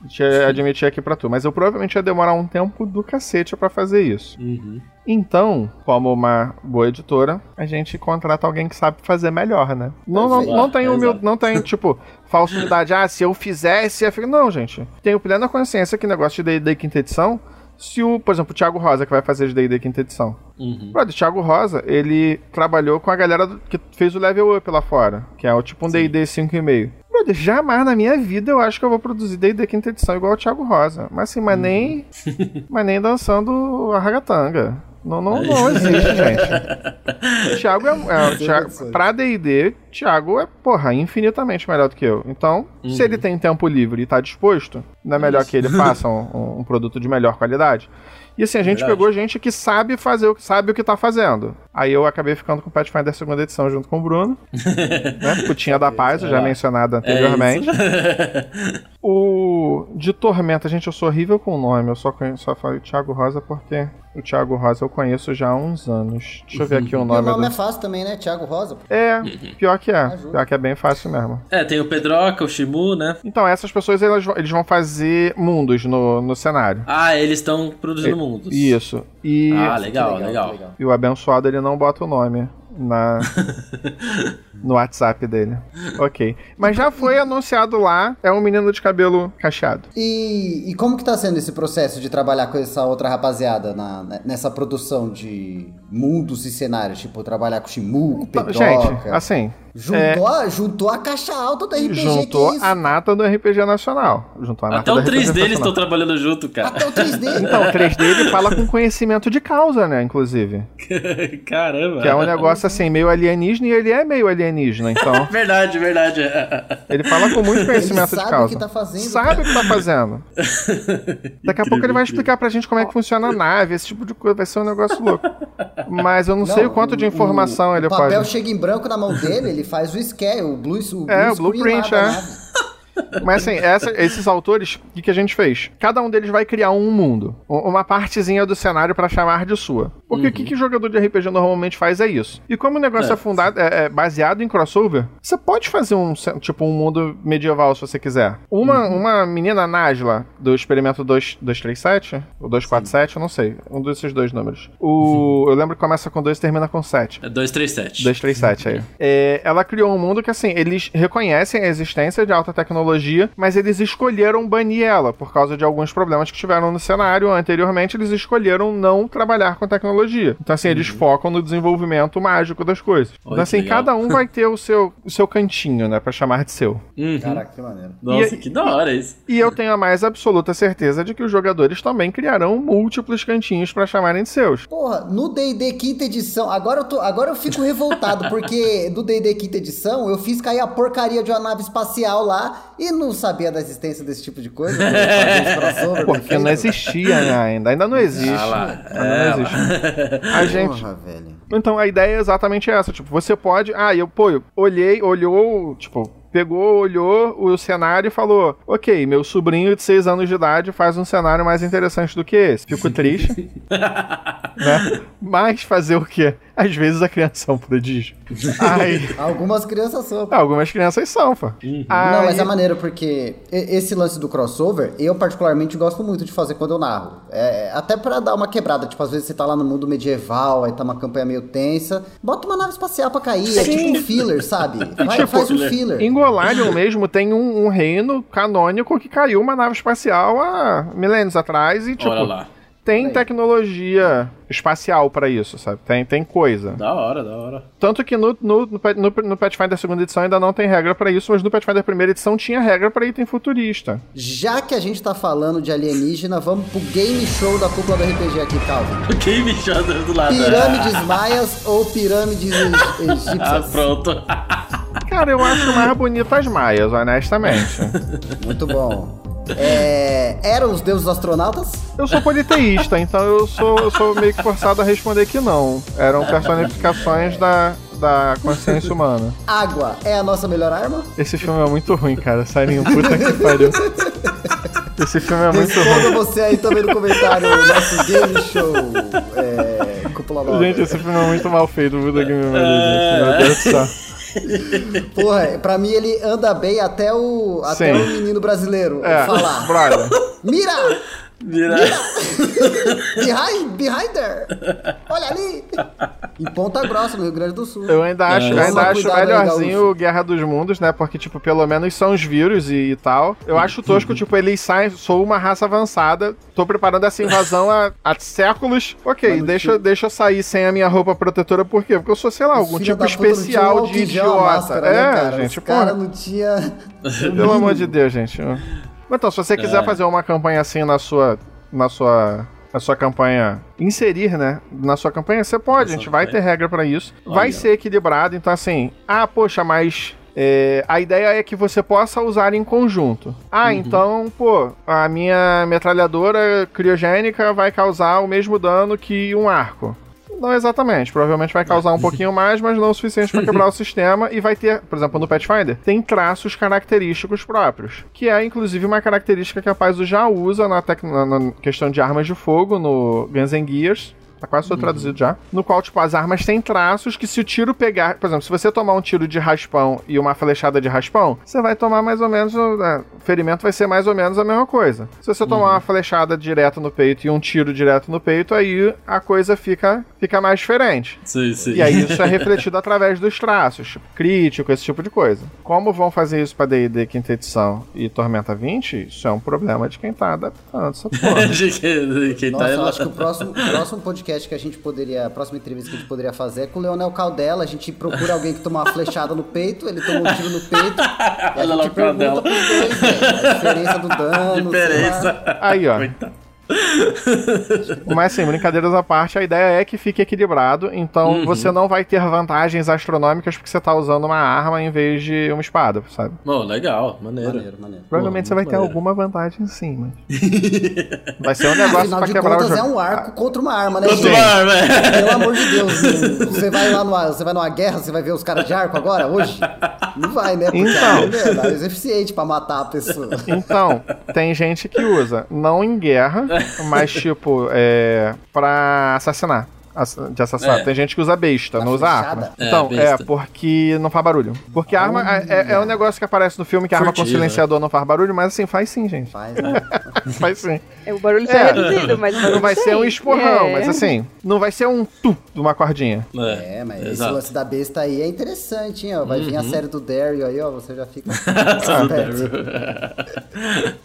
S2: Te admitir aqui pra tu, mas eu provavelmente ia demorar um tempo do cacete pra fazer isso.
S4: Uhum.
S2: Então, como uma boa editora, a gente contrata alguém que sabe fazer melhor, né? Não, não, não tem humil... não tem, tipo, [LAUGHS] falsa humildade. Ah, se eu fizesse, ia ficar. Não, gente. Tenho plena consciência que negócio de D&D quinta edição, se o, por exemplo, o Thiago Rosa, que vai fazer de D&D quinta edição.
S4: Uhum.
S2: Brother, o Thiago Rosa, ele trabalhou com a galera que fez o Level Up lá fora, que é o tipo um D&D 5,5. Brother, jamais na minha vida eu acho que eu vou produzir D&D quinta edição igual o Thiago Rosa. Mas assim, mas nem, mas nem dançando a ragatanga. Não, não, não existe, gente. O [LAUGHS] Thiago é, é o Thiago, pra D&D, Thiago é, porra, infinitamente melhor do que eu. Então, se ele tem tempo livre e tá disposto, não é melhor que ele faça um, um produto de melhor qualidade? E assim, a gente
S4: Verdade.
S2: pegou gente que sabe fazer, o- sabe o que tá fazendo. Aí eu acabei ficando com o Pathfinder segunda edição junto com o Bruno, [LAUGHS] né? Putinha da Paz, já
S4: É.
S2: mencionado
S4: É
S2: anteriormente.
S4: isso. [LAUGHS]
S2: O de Tormenta, gente, eu sou horrível com o nome. Eu só, conheço, só falei Thiago Rosa porque o Thiago Rosa eu conheço já há uns anos. Deixa eu ver aqui o
S1: E o
S2: nome,
S1: nome
S2: do...
S1: é fácil também, né? Thiago Rosa.
S2: É, pior que é.
S1: Ajuda.
S2: Pior que é bem fácil mesmo.
S4: É, tem o Pedroca, o Shimu, né?
S2: Então, essas pessoas elas, vão- eles vão fazer mundos no, no cenário.
S4: Ah, eles estão produzindo mundos.
S2: Isso. E,
S4: Ah, legal, legal.
S1: legal.
S2: e o abençoado ele não bota o nome na [LAUGHS] no WhatsApp dele. Ok. Mas já foi anunciado lá, é um menino de cabelo cacheado.
S1: E, e como que tá sendo esse processo de trabalhar com essa outra rapaziada na- né, nessa produção de mundos e cenários? Tipo, trabalhar com Shimu, com Pedroca.
S2: Gente, assim,
S1: juntou, a, juntou a caixa alta do RPG,
S2: juntou
S1: que é isso?
S2: a nata do RPG Nacional. Juntou a nata
S4: Até o 3
S2: RPG
S4: deles estão trabalhando junto, cara.
S1: Até o 3D. [LAUGHS]
S2: Então, o 3D ele fala com conhecimento de causa, né, inclusive. [LAUGHS]
S4: Caramba.
S2: Que é um negócio assim, meio alienígena e ele é meio alienígena, então. [LAUGHS]
S4: Verdade, verdade.
S2: Ele fala com muito conhecimento
S1: Ele
S2: de
S1: sabe
S2: causa.
S1: o que tá fazendo,
S2: Sabe o que tá fazendo. Daqui a pouco ele vai explicar pra gente como é que funciona a nave, esse tipo de coisa. Vai ser um negócio louco. Mas eu não, sei o quanto de informação
S1: o,
S2: ele
S1: o papel
S2: pode.
S1: chega em branco na mão dele, ele faz o scale, o blue, o blue
S2: É, o blueprint, é. Mas assim, essa- esses autores, o que, que a gente fez? Cada um deles vai criar um mundo, uma partezinha do cenário pra chamar de sua. Porque o que, que jogador de RPG normalmente faz é isso. E como o negócio é,
S4: É.
S2: fundado, é, é baseado em crossover, você pode fazer um tipo um mundo medieval se você quiser. Uma, uma menina Najla do experimento 2, 237 ou 247, eu não sei, um desses dois números. O, eu lembro que começa com 2 e termina com 7.
S4: É 237.
S2: 237 aí. É, ela criou um mundo que, assim, eles reconhecem a existência de alta tecnologia, mas eles escolheram banir ela por causa de alguns problemas que tiveram no cenário. Anteriormente, eles escolheram não trabalhar com tecnologia. Então, assim, eles focam no desenvolvimento mágico das coisas.
S4: Olha
S2: então, assim,
S4: legal.
S2: cada um vai ter o seu, o seu cantinho, né, pra chamar de seu.
S4: Uhum.
S1: Caraca, que maneiro.
S4: Nossa,
S2: E-
S4: que da hora isso.
S2: E eu tenho a mais absoluta certeza de que os jogadores também criarão múltiplos cantinhos pra chamarem de seus.
S1: Porra, no D&D quinta edição, agora eu, tô, agora eu fico revoltado, porque do D&D quinta edição eu fiz cair a porcaria de uma nave espacial lá e não sabia da existência desse tipo de coisa. [LAUGHS] crossover
S2: Porque
S1: perfeito.
S2: não existia né, ainda. Ainda não existe.
S4: Ah lá.
S2: Ainda
S4: É,
S2: não existe. [LAUGHS] A gente,
S1: Porra, velho.
S2: Então a ideia é exatamente essa, tipo, você pode, ah, eu, pô, eu olhei, olhou, tipo, pegou, olhou o cenário e falou: Ok, meu sobrinho de 6 anos de idade faz um cenário mais interessante do que esse. Fico triste. [LAUGHS] né? Mas fazer o quê? Às vezes a criança é um prodígio. [LAUGHS] Aí,
S1: Algumas crianças são.
S2: algumas crianças são, pô.
S1: Não,
S2: Aí-
S1: mas é maneiro porque esse lance do crossover, eu particularmente gosto muito de fazer quando eu narro. É, até pra dar uma quebrada, tipo, às vezes você tá lá no mundo medieval, aí tá uma campanha meio tensa, bota uma nave espacial pra cair, é
S2: Sim.
S1: tipo um filler, sabe? Vai,
S2: Tipo,
S1: faz um
S4: filler.
S1: filler.
S2: Em Golarion [LAUGHS] mesmo tem um, um reino canônico que caiu uma nave espacial há milênios atrás e, tipo,
S4: Olha lá.
S2: Tem tecnologia espacial pra isso, sabe? Tem, tem coisa.
S4: Da hora, da hora.
S2: Tanto que no, no, no, no, no Pathfinder segunda edição ainda não tem regra pra isso, mas no Pathfinder primeira edição tinha regra pra item futurista.
S1: Já que a gente tá falando de alienígena, vamos pro game show da cúpula do RPG aqui, Calvin.
S4: Quem me chama do lado?
S1: Pirâmides maias ou pirâmides eg-
S4: Ah,
S1: egípcias?
S4: pronto.
S2: Cara, eu acho mais bonito as maias, honestamente. [LAUGHS]
S1: Muito bom. É, eram os deuses astronautas?
S2: Eu sou politeísta, então eu sou, eu sou meio que forçado a responder que não. Eram personificações da, da consciência humana.
S1: Água é a nossa melhor arma?
S2: Esse filme é muito ruim, cara. Sairinho, puta que pariu. Esse filme é muito ruim.
S1: Responda você aí também no comentário, o nosso game show. É, cúpula.
S2: Gente, esse filme é muito mal feito, puta que me pariu, gente. Meu Deus do céu. [LAUGHS]
S1: Porra, pra mim ele anda bem até o, até
S2: Sim.
S1: o menino brasileiro
S2: É,
S1: falar.
S2: brother.
S1: Mira! [LAUGHS] Behind, behind there! Olha ali! Em Ponta Grossa, no Rio Grande do Sul.
S2: Eu ainda acho,
S4: É,
S2: eu ainda acho melhorzinho
S1: gaúcho.
S2: Guerra dos Mundos, né? Porque, tipo, pelo menos são os vírus e, e tal. Eu acho tosco, tipo, eles saem, sou uma raça avançada, tô preparando essa invasão há, há séculos. Ok, deixa,
S1: tinha-
S2: deixa eu sair sem a minha roupa protetora, por quê? Porque eu sou, sei lá, algum tipo especial de
S1: a
S2: idiota.
S1: máscara,
S2: é,
S1: né, cara?
S2: gente,
S1: Os
S2: pô.
S1: cara não tinha...
S2: Pelo amor de Deus, gente. Então, se você quiser
S4: É.
S2: fazer uma campanha assim na sua. Na sua. Na sua campanha. Inserir, né? Na sua campanha, você pode. A gente vai ter regra pra isso. Vai
S4: Olha.
S2: ser equilibrado. Então, assim. Ah, poxa, mas. é, a ideia é que você possa usar em conjunto. Ah,
S4: Uhum.
S2: então, pô, a minha metralhadora criogênica vai causar o mesmo dano que um arco. Não exatamente, provavelmente vai causar um pouquinho mais, mas não o suficiente para quebrar o [LAUGHS] sistema e vai ter, por exemplo, no Pathfinder, tem traços característicos próprios, que é inclusive uma característica que a Paizo já usa na, na- na questão de armas de fogo no Guns N' Gears. Tá quase todo traduzido já. No qual, tipo, as armas têm traços que se o tiro pegar... Por exemplo, se você tomar um tiro de raspão e uma flechada de raspão, você vai tomar mais ou menos... é, o ferimento vai ser mais ou menos a mesma coisa. Se você tomar uma flechada direto no peito e um tiro direto no peito, aí a coisa fica, fica mais diferente.
S4: Sim, sim.
S2: E aí isso é refletido através dos traços, tipo, crítico, esse tipo de coisa. Como vão fazer isso pra D&D quinta edição e Tormenta 20, isso é um problema de quem tá adaptando essa [LAUGHS] porra.
S4: De quem, quem
S1: Nossa,
S4: tá
S1: eu acho que o próximo, próximo podcast que a gente poderia. A próxima entrevista que a gente poderia fazer é com o Leonel Caldela. A gente procura alguém que toma uma flechada no peito, ele toma um tiro no peito. E a
S4: Leonel
S1: gente pergunta
S4: Caldela.
S1: pros dois, velho, a diferença do dano. sei lá.
S4: diferença.
S2: Aí, ó.
S4: Coitado.
S2: Mas assim, brincadeiras à parte, a ideia é que fique equilibrado, então
S4: Uhum.
S2: você não vai ter vantagens astronômicas porque você tá usando uma arma em vez de uma espada, sabe?
S4: Bom, legal, maneiro.
S1: Maneiro, maneiro.
S2: Provavelmente você vai
S4: muito
S2: ter
S4: maneiro.
S2: alguma vantagem sim, mas... [LAUGHS] vai ser um negócio
S1: Afinal
S2: pra
S1: de
S2: quebrar o
S1: contas,
S2: jogo.
S1: é um arco contra uma arma, né,
S4: Quanto
S1: gente?
S4: mais, velho.
S1: Pelo amor de Deus, não- você vai lá numa, você vai numa guerra, você vai ver os caras de arco agora, hoje? Não vai, né? Porque
S2: Então.
S1: a arma é mais eficiente pra matar a pessoa.
S2: Então, tem gente que usa, não em guerra, mas tipo, é. pra assassinar. De assassinar.
S4: É.
S2: Tem gente que usa besta,
S1: Na
S2: não usa arma.
S4: É,
S2: Então, é, porque não faz barulho. Porque a arma é, é- é um negócio que aparece no filme que a arma com
S4: Furtivo,
S2: silenciador não faz barulho, mas assim, faz sim, gente.
S1: Faz, [LAUGHS] né?
S2: Faz sim.
S3: É, o barulho
S2: É.
S3: é reduzido, mas
S2: Não vai ser um esporrão,
S3: É.
S2: mas assim, não vai ser um tu de uma cordinha.
S1: É, mas esse
S4: exato.
S1: lance da besta aí é interessante, hein? Ó. Vai vir a série do Daryl aí, ó. Você já fica. [LAUGHS]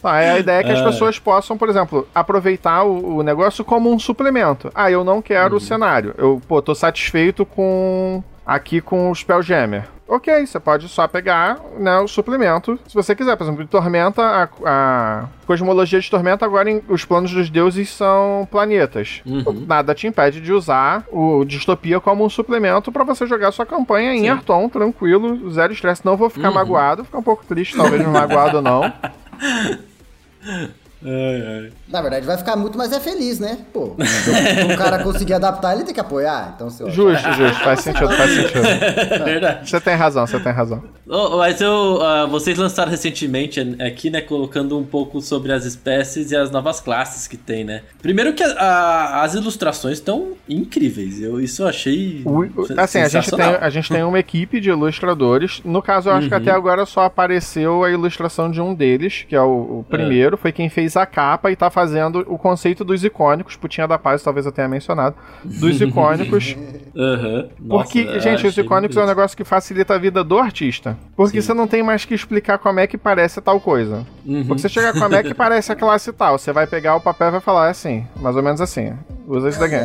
S2: Tá, é a ideia é que as
S4: É.
S2: pessoas possam, por exemplo, aproveitar o, o negócio como um suplemento. Ah, eu não quero
S4: Uhum.
S2: o cenário. Eu, pô, tô satisfeito com. aqui com o Spelljammer. Ok, você pode só pegar né, o suplemento, se você quiser. Por exemplo, de Tormenta, a, a cosmologia de Tormenta, agora em- os planos dos deuses são planetas.
S4: Uhum.
S2: Nada te impede de usar o Distopia como um suplemento pra você jogar sua campanha em
S4: Sim.
S2: Arton, tranquilo, zero estresse. Não vou ficar
S4: Uhum.
S2: magoado, ficar um pouco triste, talvez magoado ou não. [LAUGHS]
S4: Ai, ai.
S1: Na verdade, vai ficar muito mais é feliz, né? Pô, se o cara conseguir adaptar, ele tem que apoiar. Então, se eu
S2: Justo, justo, faz sentido, faz sentido. [LAUGHS]
S4: É verdade.
S2: Você tem razão, você tem razão.
S4: Oh, mas eu, ah, vocês lançaram recentemente aqui, né, colocando um pouco sobre as espécies e as novas classes que tem, né? Primeiro que a- a- as ilustrações estão incríveis. Eu isso eu achei
S2: O- assim, a gente, tem, a gente tem uma equipe de ilustradores. No caso, eu acho que
S4: Uhum.
S2: até agora só apareceu a ilustração de um deles, que é o, o primeiro, foi quem fez a capa e tá fazendo o conceito dos icônicos. Putinha da Paz, talvez eu tenha mencionado. Dos [LAUGHS] icônicos.
S4: Aham.
S2: Porque,
S4: Nossa,
S2: gente, os icônicos é um negócio que facilita a vida do artista. Porque
S4: Sim.
S2: você não tem mais que explicar como é que parece tal coisa.
S4: Uhum.
S2: Porque você chega como é que [LAUGHS] parece a classe tal. Você vai pegar o papel e vai falar é assim, mais ou menos assim. Usa isso daqui.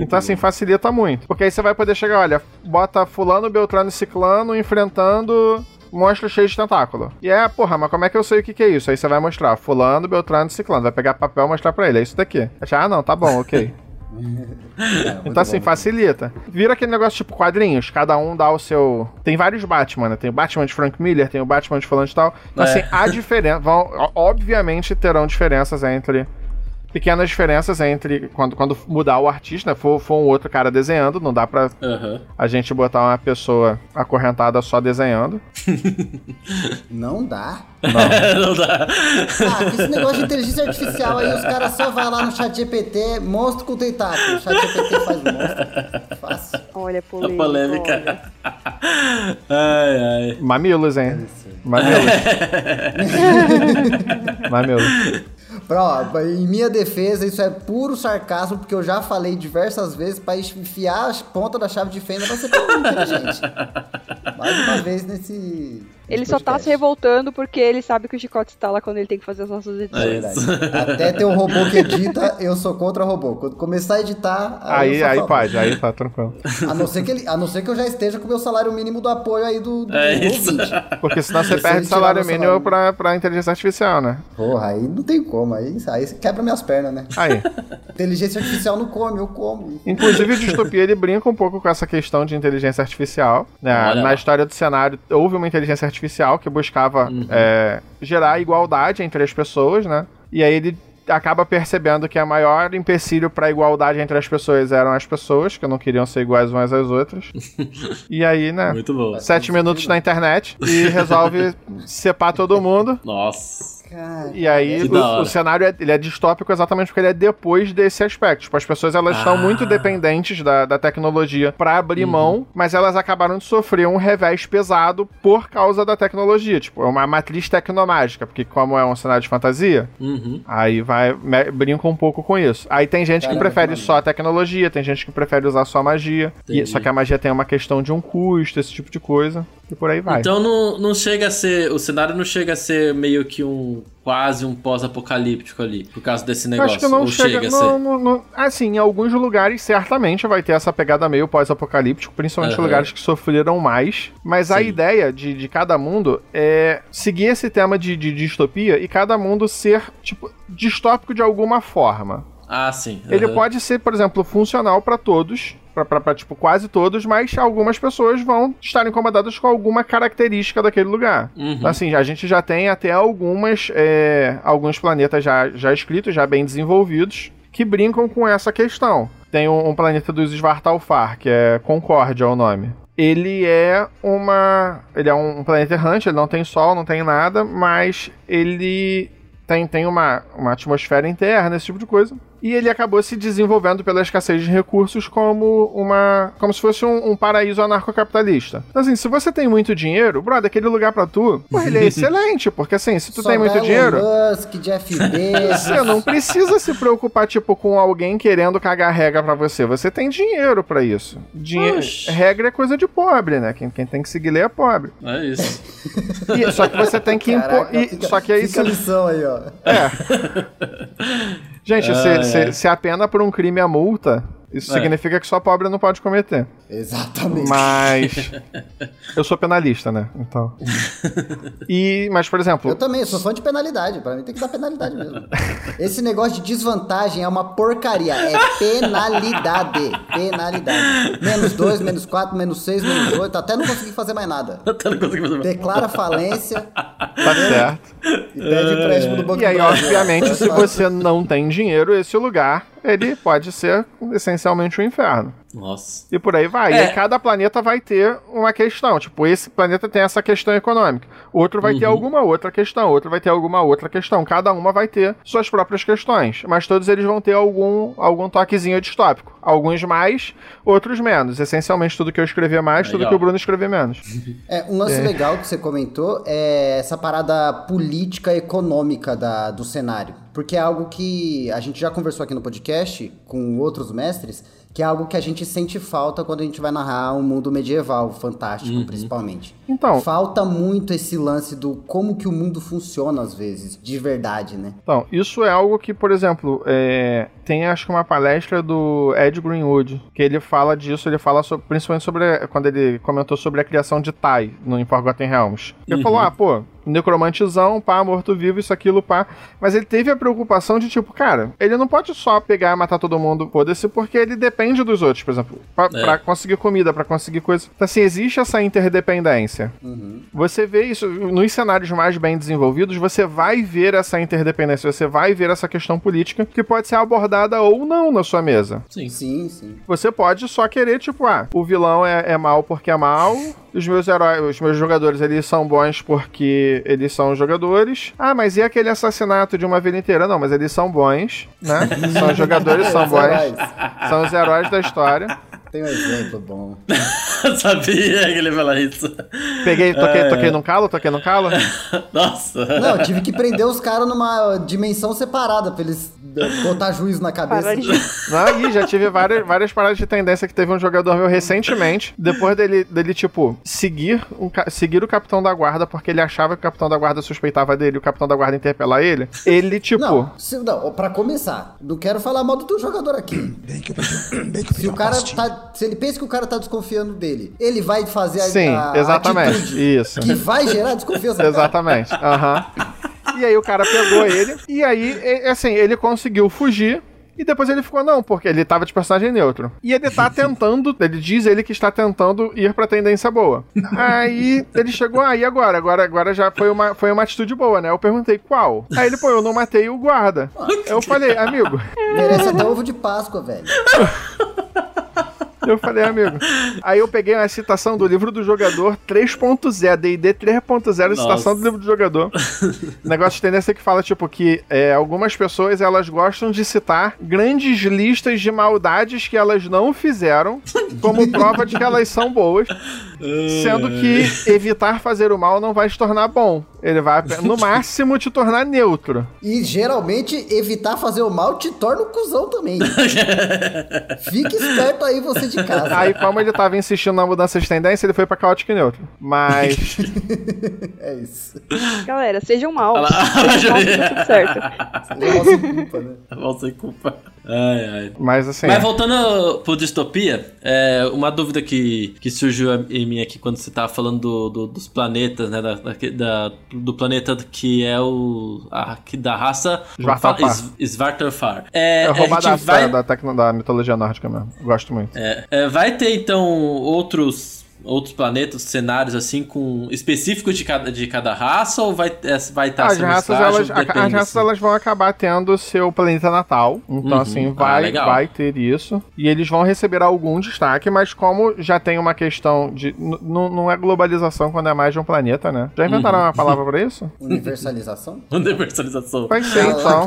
S2: então, assim, facilita muito. Porque aí você vai poder chegar, olha, bota fulano, beltrano e ciclano enfrentando monstro cheio de tentáculo. E é, porra, mas como é que eu sei o que, que é isso? Aí você vai mostrar fulano, beltrano e ciclano. Vai pegar papel e mostrar pra ele. É isso daqui. Achar, ah, não, tá bom, ok. [LAUGHS] Então, assim, facilita. Vira aquele negócio tipo quadrinhos, cada um dá o seu. Tem vários Batman, né? Tem o Batman de Frank Miller, tem o Batman de fulano de tal. Então,
S4: É.
S2: assim, há diferença. Vão, obviamente terão diferenças entre. Pequenas diferenças entre quando, quando mudar o artista, né? For, for um outro cara desenhando, não dá pra
S4: Aham.
S2: a gente botar uma pessoa acorrentada só desenhando. [LAUGHS]
S1: Não dá.
S4: Não [LAUGHS] dá.
S1: Ah, esse negócio de inteligência artificial aí, os caras só vai lá no chat GPT, monstro com tentáculo. O chat GPT faz monstro. Fácil.
S3: Olha,
S4: A
S3: polêmica.
S4: polêmica. [LAUGHS] ai, ai.
S2: Mamilos, hein? Mamilos. Mamilos.
S1: Pra, ó, em minha defesa, isso é puro sarcasmo, porque eu já falei diversas vezes pra enfiar a ponta da chave de fenda pra ser tão inteligente. Mais uma vez nesse.
S3: Ele só tá se revoltando porque ele sabe que o chicote está lá quando ele tem que fazer as nossas
S4: É
S3: edições.
S4: isso.
S1: Até ter um robô que edita, eu sou contra robô. Quando começar a editar, aí,
S2: Aí, aí pode, aí tá tranquilo.
S1: A não, ser que ele, a não ser que eu já esteja com o meu salário mínimo do apoio aí do, do
S4: É isso.
S2: Porque senão você
S1: Se
S2: perde salário mínimo
S1: salário.
S2: pra, pra inteligência artificial, né?
S1: Porra, aí não tem como. Aí, aí quebra minhas pernas, né?
S2: Aí.
S1: Inteligência artificial não come, eu como.
S2: Inclusive, o Distopia ele brinca um pouco com essa questão de inteligência artificial. né? Na história do cenário, houve uma inteligência artificial que buscava
S4: Uhum.
S2: é, gerar igualdade entre as pessoas, né? E aí ele acaba percebendo que a maior empecilho para a igualdade entre as pessoas eram as pessoas, que não queriam ser iguais umas às outras. [LAUGHS] e aí, né?
S4: Muito bom.
S2: Sete minutos na internet e resolve [LAUGHS] separ todo mundo.
S4: Nossa.
S1: Cara,
S2: E aí o, o cenário é, ele é distópico exatamente porque ele é depois desse aspecto. Tipo, as pessoas elas estão
S4: Ah.
S2: muito dependentes da, da tecnologia pra
S4: Uhum.
S2: abrir mão, mas elas acabaram de sofrer um revés pesado por causa da tecnologia. Tipo, é uma matriz tecnomágica, porque como é um cenário de fantasia,
S4: Uhum.
S2: aí vai me- brinca um pouco com isso. Aí tem gente que
S1: Caramba,
S2: prefere
S1: que
S2: só a tecnologia, tem gente que prefere usar só a magia. E, só que a magia tem uma questão de um custo, esse tipo de coisa. E por aí vai.
S4: Então não, não chega a ser. O cenário não chega a ser meio que um. Quase um pós-apocalíptico ali. Por causa desse
S2: Eu
S4: negócio.
S2: acho que não
S4: Ou
S2: chega.
S4: chega a
S2: não,
S4: ser.
S2: não- não- assim, em alguns lugares certamente vai ter essa pegada meio pós-apocalíptico, principalmente
S4: Aham.
S2: lugares que sofreram mais. Mas a
S4: Sim.
S2: ideia de, de cada mundo é seguir esse tema de, de distopia e cada mundo ser, tipo, distópico de alguma forma.
S4: Ah, sim.
S2: Ele
S4: aham.
S2: pode ser, por exemplo, funcional pra todos. Pra, tipo, quase todos, mas algumas pessoas vão estar incomodadas com alguma característica daquele lugar.
S4: Uhum.
S2: Assim, a gente já tem até algumas, é, alguns planetas já, já escritos, já bem desenvolvidos, que brincam com essa questão. Tem um, um planeta dos Svartalfar, que é Concórdia é o nome. Ele é uma. Ele é um planeta errante, ele não tem sol, não tem nada, mas ele tem, tem uma, uma atmosfera interna, esse tipo de coisa. E ele acabou se desenvolvendo pela escassez de recursos como uma. como se fosse um, um paraíso anarcocapitalista. Então, assim, se você tem muito dinheiro, brother, aquele lugar pra tu, pô, ele é [LAUGHS] excelente, porque assim, se tu
S1: só
S2: tem muito
S1: Elon
S2: dinheiro.
S1: Musk, Jeff [LAUGHS] Bezos.
S2: Você não precisa se preocupar, tipo, com alguém querendo cagar regra pra você. Você tem dinheiro pra isso. Dinhe regra é coisa de pobre, né? Quem, quem tem que seguir lei é pobre.
S4: É isso.
S2: E- só que você tem que impor.
S1: Fica,
S2: Só que aí
S1: fica a
S2: você.
S1: lição aí, ó. [LAUGHS]
S2: Gente, se,
S4: ai.
S2: se, se a pena por um crime é multa, isso
S4: É.
S2: significa que só pobre não pode cometer.
S1: Exatamente.
S2: Mas. [LAUGHS] eu sou penalista, né? Então. E. Mas, por exemplo.
S1: Eu também, eu sou fã de penalidade. Pra mim tem que dar penalidade mesmo. Esse negócio de desvantagem é uma porcaria. É penalidade. Penalidade. Menos 2, menos 4, menos 6, menos 8. Até não consegui fazer mais nada.
S4: Até não consegui fazer mais.
S1: Declara falência
S2: Tá certo.
S1: e pede empréstimo do Banco
S2: E aí, obviamente, se você não tem dinheiro, esse lugar, ele pode ser essencialmente um inferno.
S4: Nossa.
S2: E por aí vai. E
S4: É.
S2: aí cada planeta vai ter uma questão. Tipo, esse planeta tem essa questão econômica. Outro vai ter alguma outra questão. Outro vai ter alguma outra questão. Cada uma vai ter suas próprias questões. Mas todos eles vão ter algum, algum toquezinho distópico. Alguns mais, outros menos. Essencialmente tudo que eu escrevi é mais, tudo
S4: Legal.
S2: que o Bruno escreveu é menos.
S1: É, um lance
S2: É.
S1: legal que você comentou é essa parada política econômica da, do cenário. Porque é algo que a gente já conversou aqui no podcast com outros mestres, que é algo que a gente sente falta quando a gente vai narrar um mundo medieval, fantástico, principalmente.
S2: Então,
S1: Falta muito esse lance do como que o mundo funciona às vezes, de verdade, né?
S2: Então, isso é algo que, por exemplo, é, tem acho que uma palestra do Ed Greenwood, que ele fala disso, ele fala sobre- principalmente sobre, quando ele comentou sobre a criação de Tai no Forgotten Realms. Ele falou, ah, pô, necromantizão, pá, morto-vivo, isso, aquilo, pá. Mas ele teve a preocupação de, tipo, cara, ele não pode só pegar e matar todo mundo, foda-se, porque ele depende dos outros, por exemplo, pra,
S4: É.
S2: pra conseguir comida, pra conseguir coisa. Então, assim, existe essa interdependência. Você vê isso nos cenários mais bem desenvolvidos, você vai ver essa interdependência, você vai ver essa questão política que pode ser abordada ou não na sua mesa.
S4: Sim.
S1: Sim, sim.
S2: Você pode só querer, tipo, ah, o vilão é, é mal porque é mal, os meus heróis, os meus jogadores, eles são bons porque eles são jogadores. Ah, mas e aquele assassinato de uma vida inteira? Não, mas eles são bons, né? [LAUGHS] São os jogadores, são
S1: Os
S2: bons.
S1: heróis.
S2: São os heróis da história.
S1: Tem um exemplo bom. [LAUGHS]
S4: Sabia que ele ia falar isso.
S2: Peguei, toquei,
S4: É.
S2: toquei num calo, toquei num calo. [LAUGHS]
S4: Nossa.
S1: Não, eu tive que prender os caras numa dimensão separada pra eles botar juízo na cabeça.
S2: Não, e já tive várias, várias paradas de tendência que teve um jogador meu recentemente, depois dele, dele tipo, seguir, um, seguir o capitão da guarda, porque ele achava que o capitão da guarda suspeitava dele e o capitão da guarda interpelar ele. Ele, tipo.
S1: Não, se, não, pra começar, não quero falar mal do teu jogador aqui. [CLEARS THROAT]
S5: Bem que eu pedi, bem que eu
S1: Se o cara tá. Se ele pensa que o cara tá desconfiando dele, ele vai fazer a,
S2: Sim,
S1: a
S2: exatamente, isso.
S1: que vai gerar desconfiança. [LAUGHS]
S2: Exatamente. Aham. E aí o cara pegou ele, e aí, assim, ele conseguiu fugir. E depois ele ficou, não, porque ele tava de personagem neutro. E ele tá tentando, ele diz ele que está tentando ir pra tendência boa. Aí ele chegou, ah, e agora? Agora, agora já foi uma, foi uma atitude boa, né? Eu perguntei qual. Aí ele, pô, eu não matei o guarda. Eu falei, amigo,
S1: Merece até ovo de Páscoa, velho. [LAUGHS]
S2: Eu falei, amigo. Aí eu peguei uma citação do livro do jogador 3.0, D&D 3.0, citação do livro do jogador. Negócio de tendência que fala, tipo, que é, algumas pessoas, elas gostam de citar grandes listas de maldades que elas não fizeram como [LAUGHS] prova de que elas são boas, sendo que evitar fazer o mal não vai te tornar bom. Ele vai, no [LAUGHS] máximo, te tornar neutro.
S1: E geralmente evitar fazer o mal te torna um cuzão também. [LAUGHS] Fique esperto aí você de casa.
S2: Aí, como ele tava insistindo na mudança de tendência, ele foi pra caótico e neutro. Mas... [LAUGHS]
S1: É isso.
S3: Galera, sejam
S4: lá.
S3: Sejam maus que tá tudo certo.
S1: Nossa culpa, né?
S4: Vão sem culpa. Ai, ai.
S2: Mas assim...
S4: Mas voltando pro Distopia, é, uma dúvida que, que surgiu em mim aqui quando você tava falando do- do- dos planetas, né? Da, da- da- do planeta que é o. A, que da raça.
S2: Svartalfar.
S4: É,
S2: É
S4: a
S2: roubada
S4: gente vai,
S2: da, tecno, da mitologia nórdica mesmo. Gosto muito.
S4: é, é, vai ter então outros. Outros planetas, cenários assim, com específicos de cada, de cada raça, ou vai é, vai estar
S2: as raças, elas, a- as raças elas vão acabar tendo seu planeta natal. Então,
S4: Uhum.
S2: assim,
S4: Ah,
S2: vai,
S4: legal.
S2: vai ter isso. E eles vão receber algum destaque, mas como já tem uma questão de. Não é globalização quando é mais de um planeta, né? Já inventaram
S4: Uhum.
S2: uma palavra pra isso? [LAUGHS]
S1: Universalização? [LAUGHS]
S4: Universalização.
S2: Vai ser, então.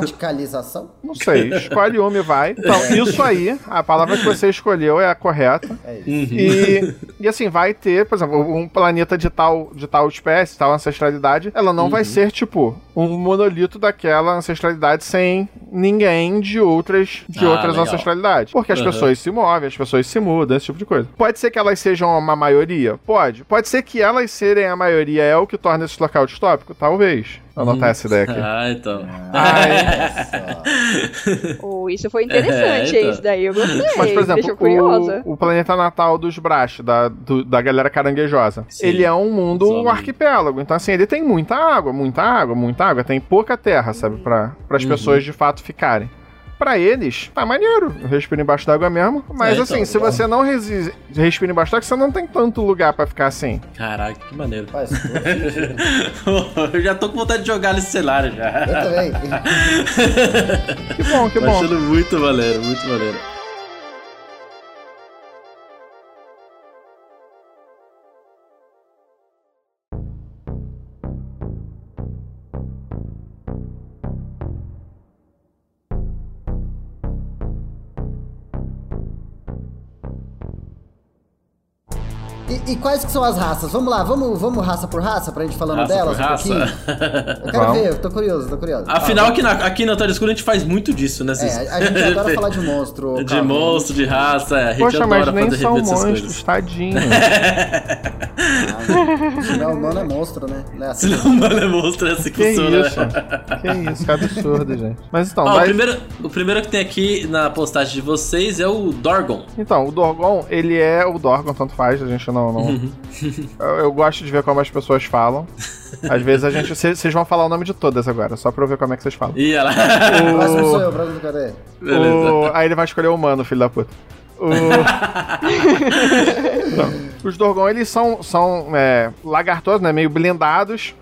S2: Não sei. Escolhe uma e vai. Então, [LAUGHS] isso aí, a palavra que você escolheu é a correta.
S1: É isso.
S4: Uhum.
S2: E, e assim, vai ter, por exemplo, um planeta de tal, de tal espécie, tal ancestralidade, ela não
S4: Uhum.
S2: vai ser, tipo, um monolito daquela ancestralidade sem ninguém de outras, de
S4: Ah,
S2: outras
S4: legal.
S2: ancestralidades. Porque as
S4: Uhum.
S2: pessoas se movem, as pessoas se mudam, esse tipo de coisa. Pode ser que elas sejam uma maioria? Pode. Pode ser que elas serem a maioria é o que torna esse local distópico? Talvez. Vou anotar essa ideia aqui. [LAUGHS]
S4: Ah, então.
S3: Oh, [LAUGHS] isso foi interessante,
S4: É, então.
S3: Isso daí eu gostei.
S2: Mas, por exemplo,
S3: curiosa.
S2: o, o planeta natal dos Brash, da, do- da galera caranguejosa,
S4: Sim.
S2: ele é um mundo
S4: Os homens.
S2: arquipélago. Então, assim, ele tem muita água, muita água, muita água. Tem pouca terra, sabe? Para as
S4: Uhum.
S2: pessoas de fato ficarem. Pra eles, tá maneiro. Respira embaixo d'água mesmo. Mas,
S4: É, então,
S2: assim, se
S4: bom.
S2: você não resi- respira embaixo d'água, você não tem tanto lugar pra ficar assim.
S4: Caraca, que maneiro.
S1: Faz todo sentido.
S4: eu já tô com vontade de jogar nesse cenário
S1: Eu
S4: já.
S1: também. [LAUGHS]
S2: Que bom, que
S4: Tô
S2: bom.
S4: achando muito maneiro, muito maneiro.
S1: Quais que são as raças? Vamos lá, vamos, vamos raça por raça pra gente falando
S4: Raça
S1: delas
S4: por
S1: um
S4: raça.
S1: pouquinho? Eu quero [LAUGHS]
S2: Vamos.
S1: ver, eu tô curioso, tô curioso.
S4: Afinal,
S1: Ah,
S4: aqui na, aqui na Otário Escuro a gente faz muito disso, né?
S1: É, a, gente [LAUGHS] adora falar de monstro.
S4: De
S1: Calvin.
S4: monstro, de raça, é, a gente
S2: Poxa,
S4: adora
S2: mas nem
S4: fazer
S2: são monstros,
S4: coisas.
S2: tadinho.
S1: Ah, senão o mano é monstro, né? Não é [LAUGHS] assim.
S4: Senão, mano, é monstro, é assim que
S2: que
S4: funciona.
S2: isso? Que isso, que absurdo, gente. Mas então,
S4: Ó, o,
S2: vai-
S4: primeiro, o primeiro que tem aqui na postagem de vocês é o Dorgon.
S2: Então, o Dorgon, ele é o Dorgon, tanto faz, a gente não. não... eu, [LAUGHS] eu gosto de ver como as pessoas falam. Às vezes a gente. Vocês vão falar o nome de todas agora, só pra eu ver como é que vocês falam.
S4: Ih, lá.
S1: O próximo sou
S2: O...
S1: eu, Cadê?
S2: Aí ele vai escolher o humano, filho da puta. O... [LAUGHS] Os Dorgon, eles são, são é, lagartos, né? Meio blindados.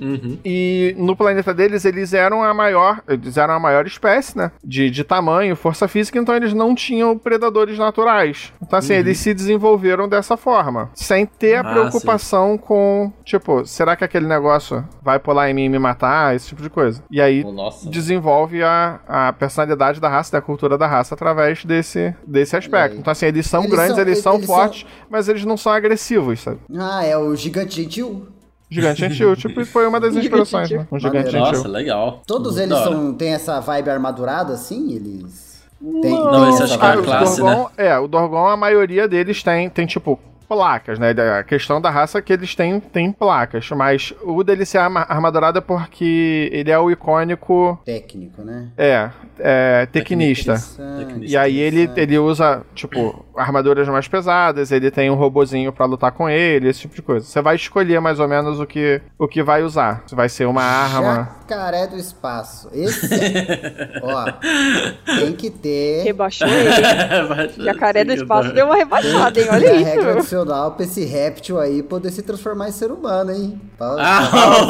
S4: Uhum.
S2: E no planeta deles, eles eram a maior. Eles eram a maior espécie, né? De, de tamanho, força física, então eles não tinham predadores naturais. Então, assim, eles se desenvolveram dessa forma. Sem ter a
S4: Ah,
S2: preocupação com, tipo, será que aquele negócio vai pular em mim e me matar? Esse tipo de coisa. E aí
S4: Oh, nossa.
S2: desenvolve a, a personalidade da raça, da cultura da raça através desse, desse aspecto. Então, assim, eles são
S1: Eles
S2: grandes,
S1: são-
S2: eles são
S1: eles são-
S2: fortes, mas eles não são agressivos, sabe?
S1: Ah, é o Gigante Gentil?
S2: Gigante gentil, tipo, foi uma das inspirações, né? [LAUGHS] Um gigante gentil.
S4: Nossa, legal.
S1: Todos
S4: Muito
S1: eles são, têm essa vibe armadurada, assim? Eles... Tem,
S4: Não,
S1: tem
S4: esse acho que é a classe,
S2: Dorgon, É, o Dorgon, a maioria deles tem, tem tipo, placas, né? A questão da raça é que eles têm, têm placas, mas o dele ser arma- armadurado é porque ele é o icônico,
S1: Técnico, né?
S2: é, é.
S1: Interessante,
S2: E aí ele, ele usa, tipo, armaduras mais pesadas, ele tem um robozinho pra lutar com ele, esse tipo de coisa. Você vai escolher mais ou menos o que, o que vai usar. Se vai ser uma arma...
S1: Jacaré do espaço. Esse, [LAUGHS] ó, tem que ter
S3: Rebaixou ele. [LAUGHS] Jacaré do espaço deu uma rebaixada, hein?
S1: tem
S3: Olha
S1: a regra
S3: isso.
S1: adicional pra esse réptil aí poder se transformar em ser humano, hein? Pra-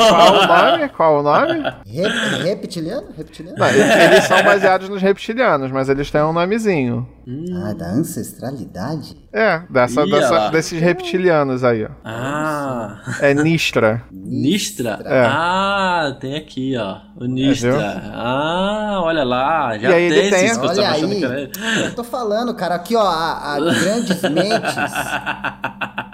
S2: Qual o nome? Qual o nome?
S1: Rep- reptiliano? Reptiliano?
S2: Não, eles, eles são baseados nos reptilianos, mas eles têm um nomezinho.
S1: Ah, da ancestralidade?
S2: É, dessa, dessa-
S4: lá.
S2: desses reptilianos aí, ó.
S4: Ah,
S2: É Nistra.
S4: Nistra?
S2: É.
S4: Ah, tem aqui, ó. O Nistra.
S2: viu?
S4: ah, olha lá. Já
S2: E aí ele
S4: tem
S2: tem-
S4: esses
S1: Olha aí,
S4: que era-
S1: eu tô falando, cara, aqui ó, a, a grandes [LAUGHS] mentes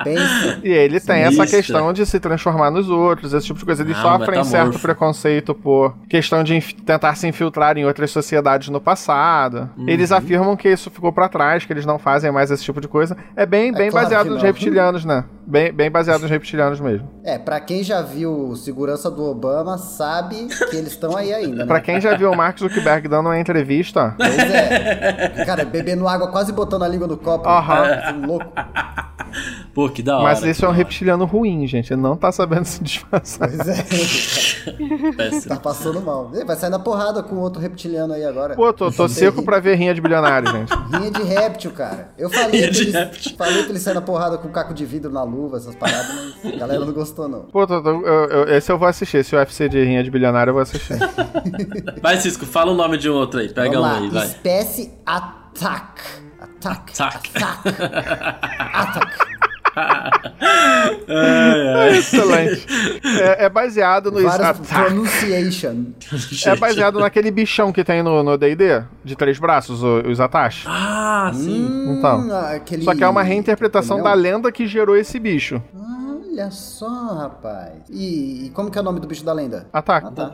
S1: pensam.
S2: E ele tem essa questão de se transformar nos outros, esse tipo de coisa. Eles
S4: Ah,
S2: sofrem certo preconceito por questão de inf- tentar se infiltrar em outras sociedades no passado.
S4: Uhum.
S2: Eles afirmam que isso ficou pra trás, que eles não fazem mais esse tipo de coisa. É bem, bem
S1: claro
S2: baseado nos reptilianos, né? Bem, bem baseado nos reptilianos mesmo.
S1: É, pra quem já viu Segurança do Obama, sabe que eles estão aí ainda, né?
S2: Pra quem já viu o Mark Zuckerberg dando uma entrevista,
S1: Pois é. Cara, bebendo água, quase botando a língua no copo.
S2: Aham.
S1: Louco.
S4: Pô, que da hora.
S2: Mas esse é um
S4: hora.
S2: reptiliano ruim, gente. Ele não tá sabendo se disfarçar.
S1: Pois é. [LAUGHS] Tá passando mal. Vai sair na porrada com outro reptiliano aí agora.
S2: Pô, tô, tô seco pra ver rinha de bilionário, gente. [LAUGHS]
S1: Rinha de réptil, cara. Eu falei
S4: Rinha
S1: que, eles,
S4: réptil.
S1: falei saem na porrada com caco de vidro na luva, essas paradas, mas a galera não gostou, não.
S2: Pô, tô- tô- eu- eu- esse eu vou assistir. Esse UFC de rinha de bilionário eu vou assistir. [LAUGHS]
S4: Vai, Cisco, fala o nome de um outro aí. Pega
S1: Vamos
S4: um
S1: lá.
S4: aí, vai.
S1: Espécie Attack. Attack.
S4: Attack.
S1: Attack.
S2: Excelente. É, é baseado no.
S1: Pronunciation.
S2: É baseado naquele bichão que tem no DD, de três braços, o- os Atash.
S4: Ah, sim.
S2: Então.
S1: Hum, aquele...
S2: Só que é uma reinterpretação da lenda que gerou esse bicho.
S1: Olha só, rapaz. E, e como que é o nome do bicho da lenda?
S2: Ataque.
S1: Ah, tá.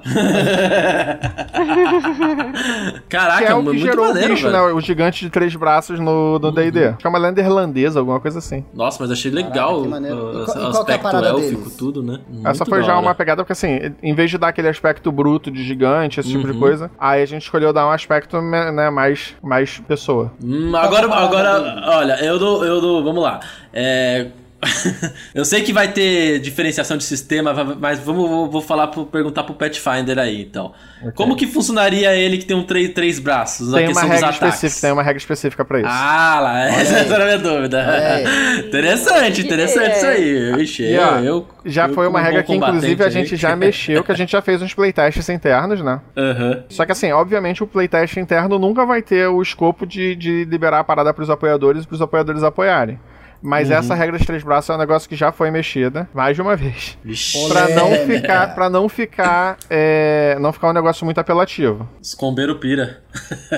S4: Caraca,
S2: Que é o que
S4: muito
S2: gerou
S4: maneiro,
S2: o bicho,
S4: velho.
S2: né? O gigante de três braços no D&D. Acho que é uma lenda irlandesa, alguma coisa assim.
S4: Nossa, mas achei legal
S1: maneiro.
S4: o,
S1: E qual-
S4: o
S1: é
S4: aspecto
S1: parada
S4: élfico,
S1: deles?
S4: tudo, né?
S2: Essa
S4: Muito
S2: foi
S4: da
S2: já uma pegada, porque assim, em vez de dar aquele aspecto bruto de gigante, esse tipo de
S4: Uhum.
S2: coisa, aí a gente escolheu dar um aspecto né, mais, mais pessoa.
S4: Hum, agora,
S1: é
S4: agora, olha, eu dou, eu dou, vamos lá. É, [LAUGHS] eu sei que vai ter diferenciação de sistema, mas vamos, vou, falar, pro, perguntar pro Pathfinder aí, então. Como que funcionaria ele que tem um três, três braços?
S2: Tem uma regra específica, tem uma regra específica pra isso.
S4: Ah, lá, essa era a minha dúvida. [LAUGHS] interessante, interessante isso aí.
S2: Ó,
S4: eu, eu-
S2: já
S4: eu
S2: foi uma
S4: como
S2: regra que, inclusive, a gente já mexeu, que a gente já fez uns playtests internos, né?
S4: Aham.
S2: Só que assim, obviamente o playtest interno nunca vai ter o escopo de, de liberar a parada pros apoiadores e pros apoiadores apoiarem. Mas
S4: Uhum.
S2: essa regra de três braços é um negócio que já foi mexida mais de uma vez. [LAUGHS] Pra não
S1: Polêmica.
S2: ficar, pra não ficar, é, não ficar um negócio muito apelativo.
S4: escombeiro pira.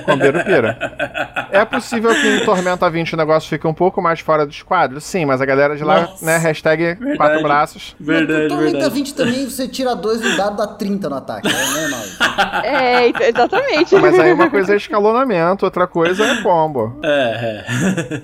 S2: Combeiro pira. [LAUGHS] É possível que em Tormenta 20 o negócio fique um pouco mais fora dos quadros? Sim, mas a galera de lá,
S4: Nossa.
S2: né, hashtag
S4: Verdade.
S2: quatro braços.
S4: Verdade,
S1: no Tormenta
S4: verdade.
S1: 20 também você tira dois no dado, dá 30 no ataque, né, Mauro? [LAUGHS]
S3: É, então, exatamente.
S2: Mas aí uma coisa é escalonamento, outra coisa é combo.
S4: É, é.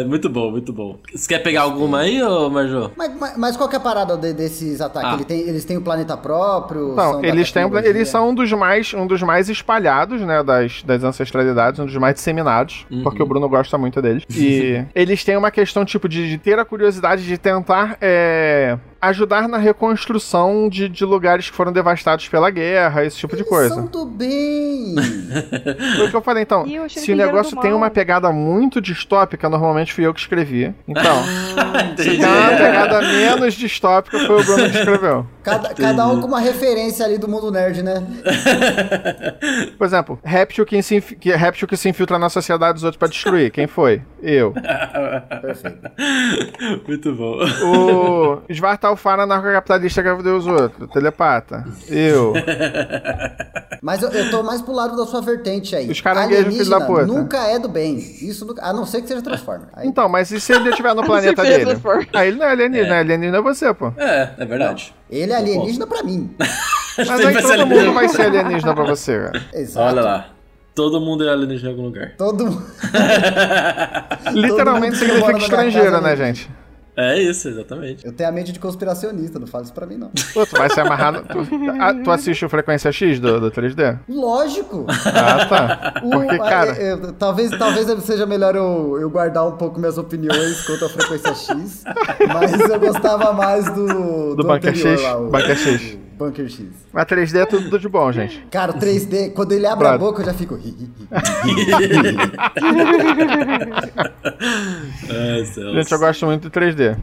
S4: É, muito bom, muito bom. Você quer pegar alguma aí, ô Marjô?
S1: Mas, mas, mas qual que é a parada de- desses ataques?
S4: Ah.
S1: Ele tem- eles têm o planeta próprio? São da
S2: eles têm, eles são um dos mais, um dos mais espalhados, né, das, das ancestralidades, um dos mais disseminados, porque o Bruno gosta muito deles. E [LAUGHS] eles têm uma questão, tipo, de, de ter a curiosidade de tentar é, ajudar na reconstrução de, de lugares que foram devastados pela guerra, esse tipo de
S1: Eles
S2: coisa.
S1: são do bem. [LAUGHS]
S2: Foi o que eu falei, então,
S3: eu
S2: se o negócio tem uma pegada muito distópica, normalmente fui eu que escrevi. Então, [LAUGHS] se tem uma [LAUGHS] pegada menos distópica, foi o Bruno que escreveu.
S1: Cada, cada um com uma referência ali do mundo nerd, né? [LAUGHS]
S2: Por exemplo, réptil que, se, que, réptil que se infiltra na sociedade dos outros pra destruir. Quem foi? Eu.
S4: Muito bom.
S2: O Svartalfara narcocapitalista que ajudou os outros. Telepata. Eu.
S1: Mas eu, eu tô mais pro lado da sua vertente aí.
S2: Os caranguejos, filho da
S1: Alienígena
S2: puta.
S1: nunca é do bem. Isso nunca, a não ser que seja Transformer. Aí-
S2: Então, mas e se ele estiver no [LAUGHS] planeta dele? Aí ele não é alienígena, é. alienígena é você, pô.
S4: É, é verdade.
S1: ele é alienígena pra mim. [LAUGHS]
S2: Mas aí todo mundo vai ser alienígena pra você, cara.
S1: Exato.
S4: Olha lá. Todo mundo é alienígena em algum lugar.
S1: Todo [LAUGHS] mundo.
S2: Literalmente
S1: mundo que
S2: significa estrangeira, né,
S1: né?
S2: gente?
S4: É isso, exatamente.
S1: Eu tenho a mente de conspiracionista, não fala isso pra mim, não.
S2: Pô, tu vai se amarrar. no- Tu, ah, tu assiste o Frequência X do, do 3D?
S1: Lógico!
S2: Ah, tá.
S1: O-
S2: Porque,
S1: a-
S2: cara.
S1: é, é, talvez, talvez seja melhor eu, eu guardar um pouco minhas opiniões quanto à frequência X, mas eu gostava mais do.
S2: Do Bunker
S1: anterior
S2: X?
S1: lá, o-
S2: Bunker X.
S1: Bunker X.
S2: Mas 3D é tudo de bom, gente.
S1: Cara, o 3D, quando ele abre a
S2: Brother.
S1: boca, eu já fico. [LAUGHS]
S4: Ai.
S2: Gente, eu gosto muito de 3D.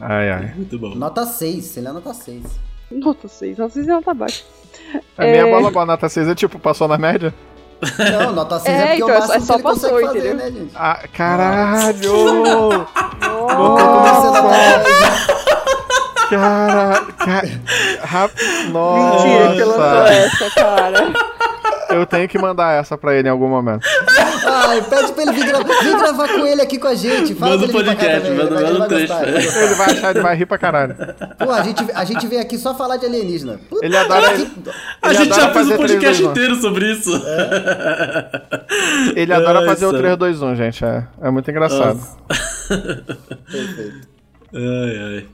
S2: Ai, ai.
S4: Muito bom.
S1: Nota 6, ele é nota 6.
S3: Nota 6, nota 6 não tá baixo.
S2: A minha
S3: É.
S2: bola boa nota 6 é tipo, passou na média?
S1: Não, nota 6 é,
S3: É,
S1: porque
S3: então,
S1: é
S3: é
S1: o
S3: só-
S1: máximo
S3: é só
S1: que ele consegue
S3: passou,
S1: fazer,
S3: entendeu?
S1: né, gente?
S2: Ah, caralho! [LAUGHS]
S1: A nota 10, né?
S2: Cara, cara, rap... Nossa,
S3: Mentira que lançou essa, cara.
S2: eu tenho que mandar essa pra ele em algum momento.
S1: Ai, pede pra ele vir, gra- vir gravar com ele aqui com a gente. Fala
S4: Manda um
S1: ele cá
S4: podcast,
S1: também,
S4: manda-
S1: ele vai- ele
S4: manda um trecho.
S1: gostar, ele vai.
S2: Ele achar, ele vai rir pra caralho.
S1: Pô, a gente, a gente veio aqui só falar de alienígena. Puta
S2: Ele adora-
S1: que-
S4: A
S2: Ele
S4: gente
S2: adora
S4: já fez um podcast
S2: 3-2-1.
S4: inteiro sobre isso.
S2: Ele adora
S4: Ai,
S2: fazer o
S4: Sam.
S2: 3-2-1, gente. É, é muito engraçado.
S1: Perfeito. [LAUGHS]
S4: Ai, ai.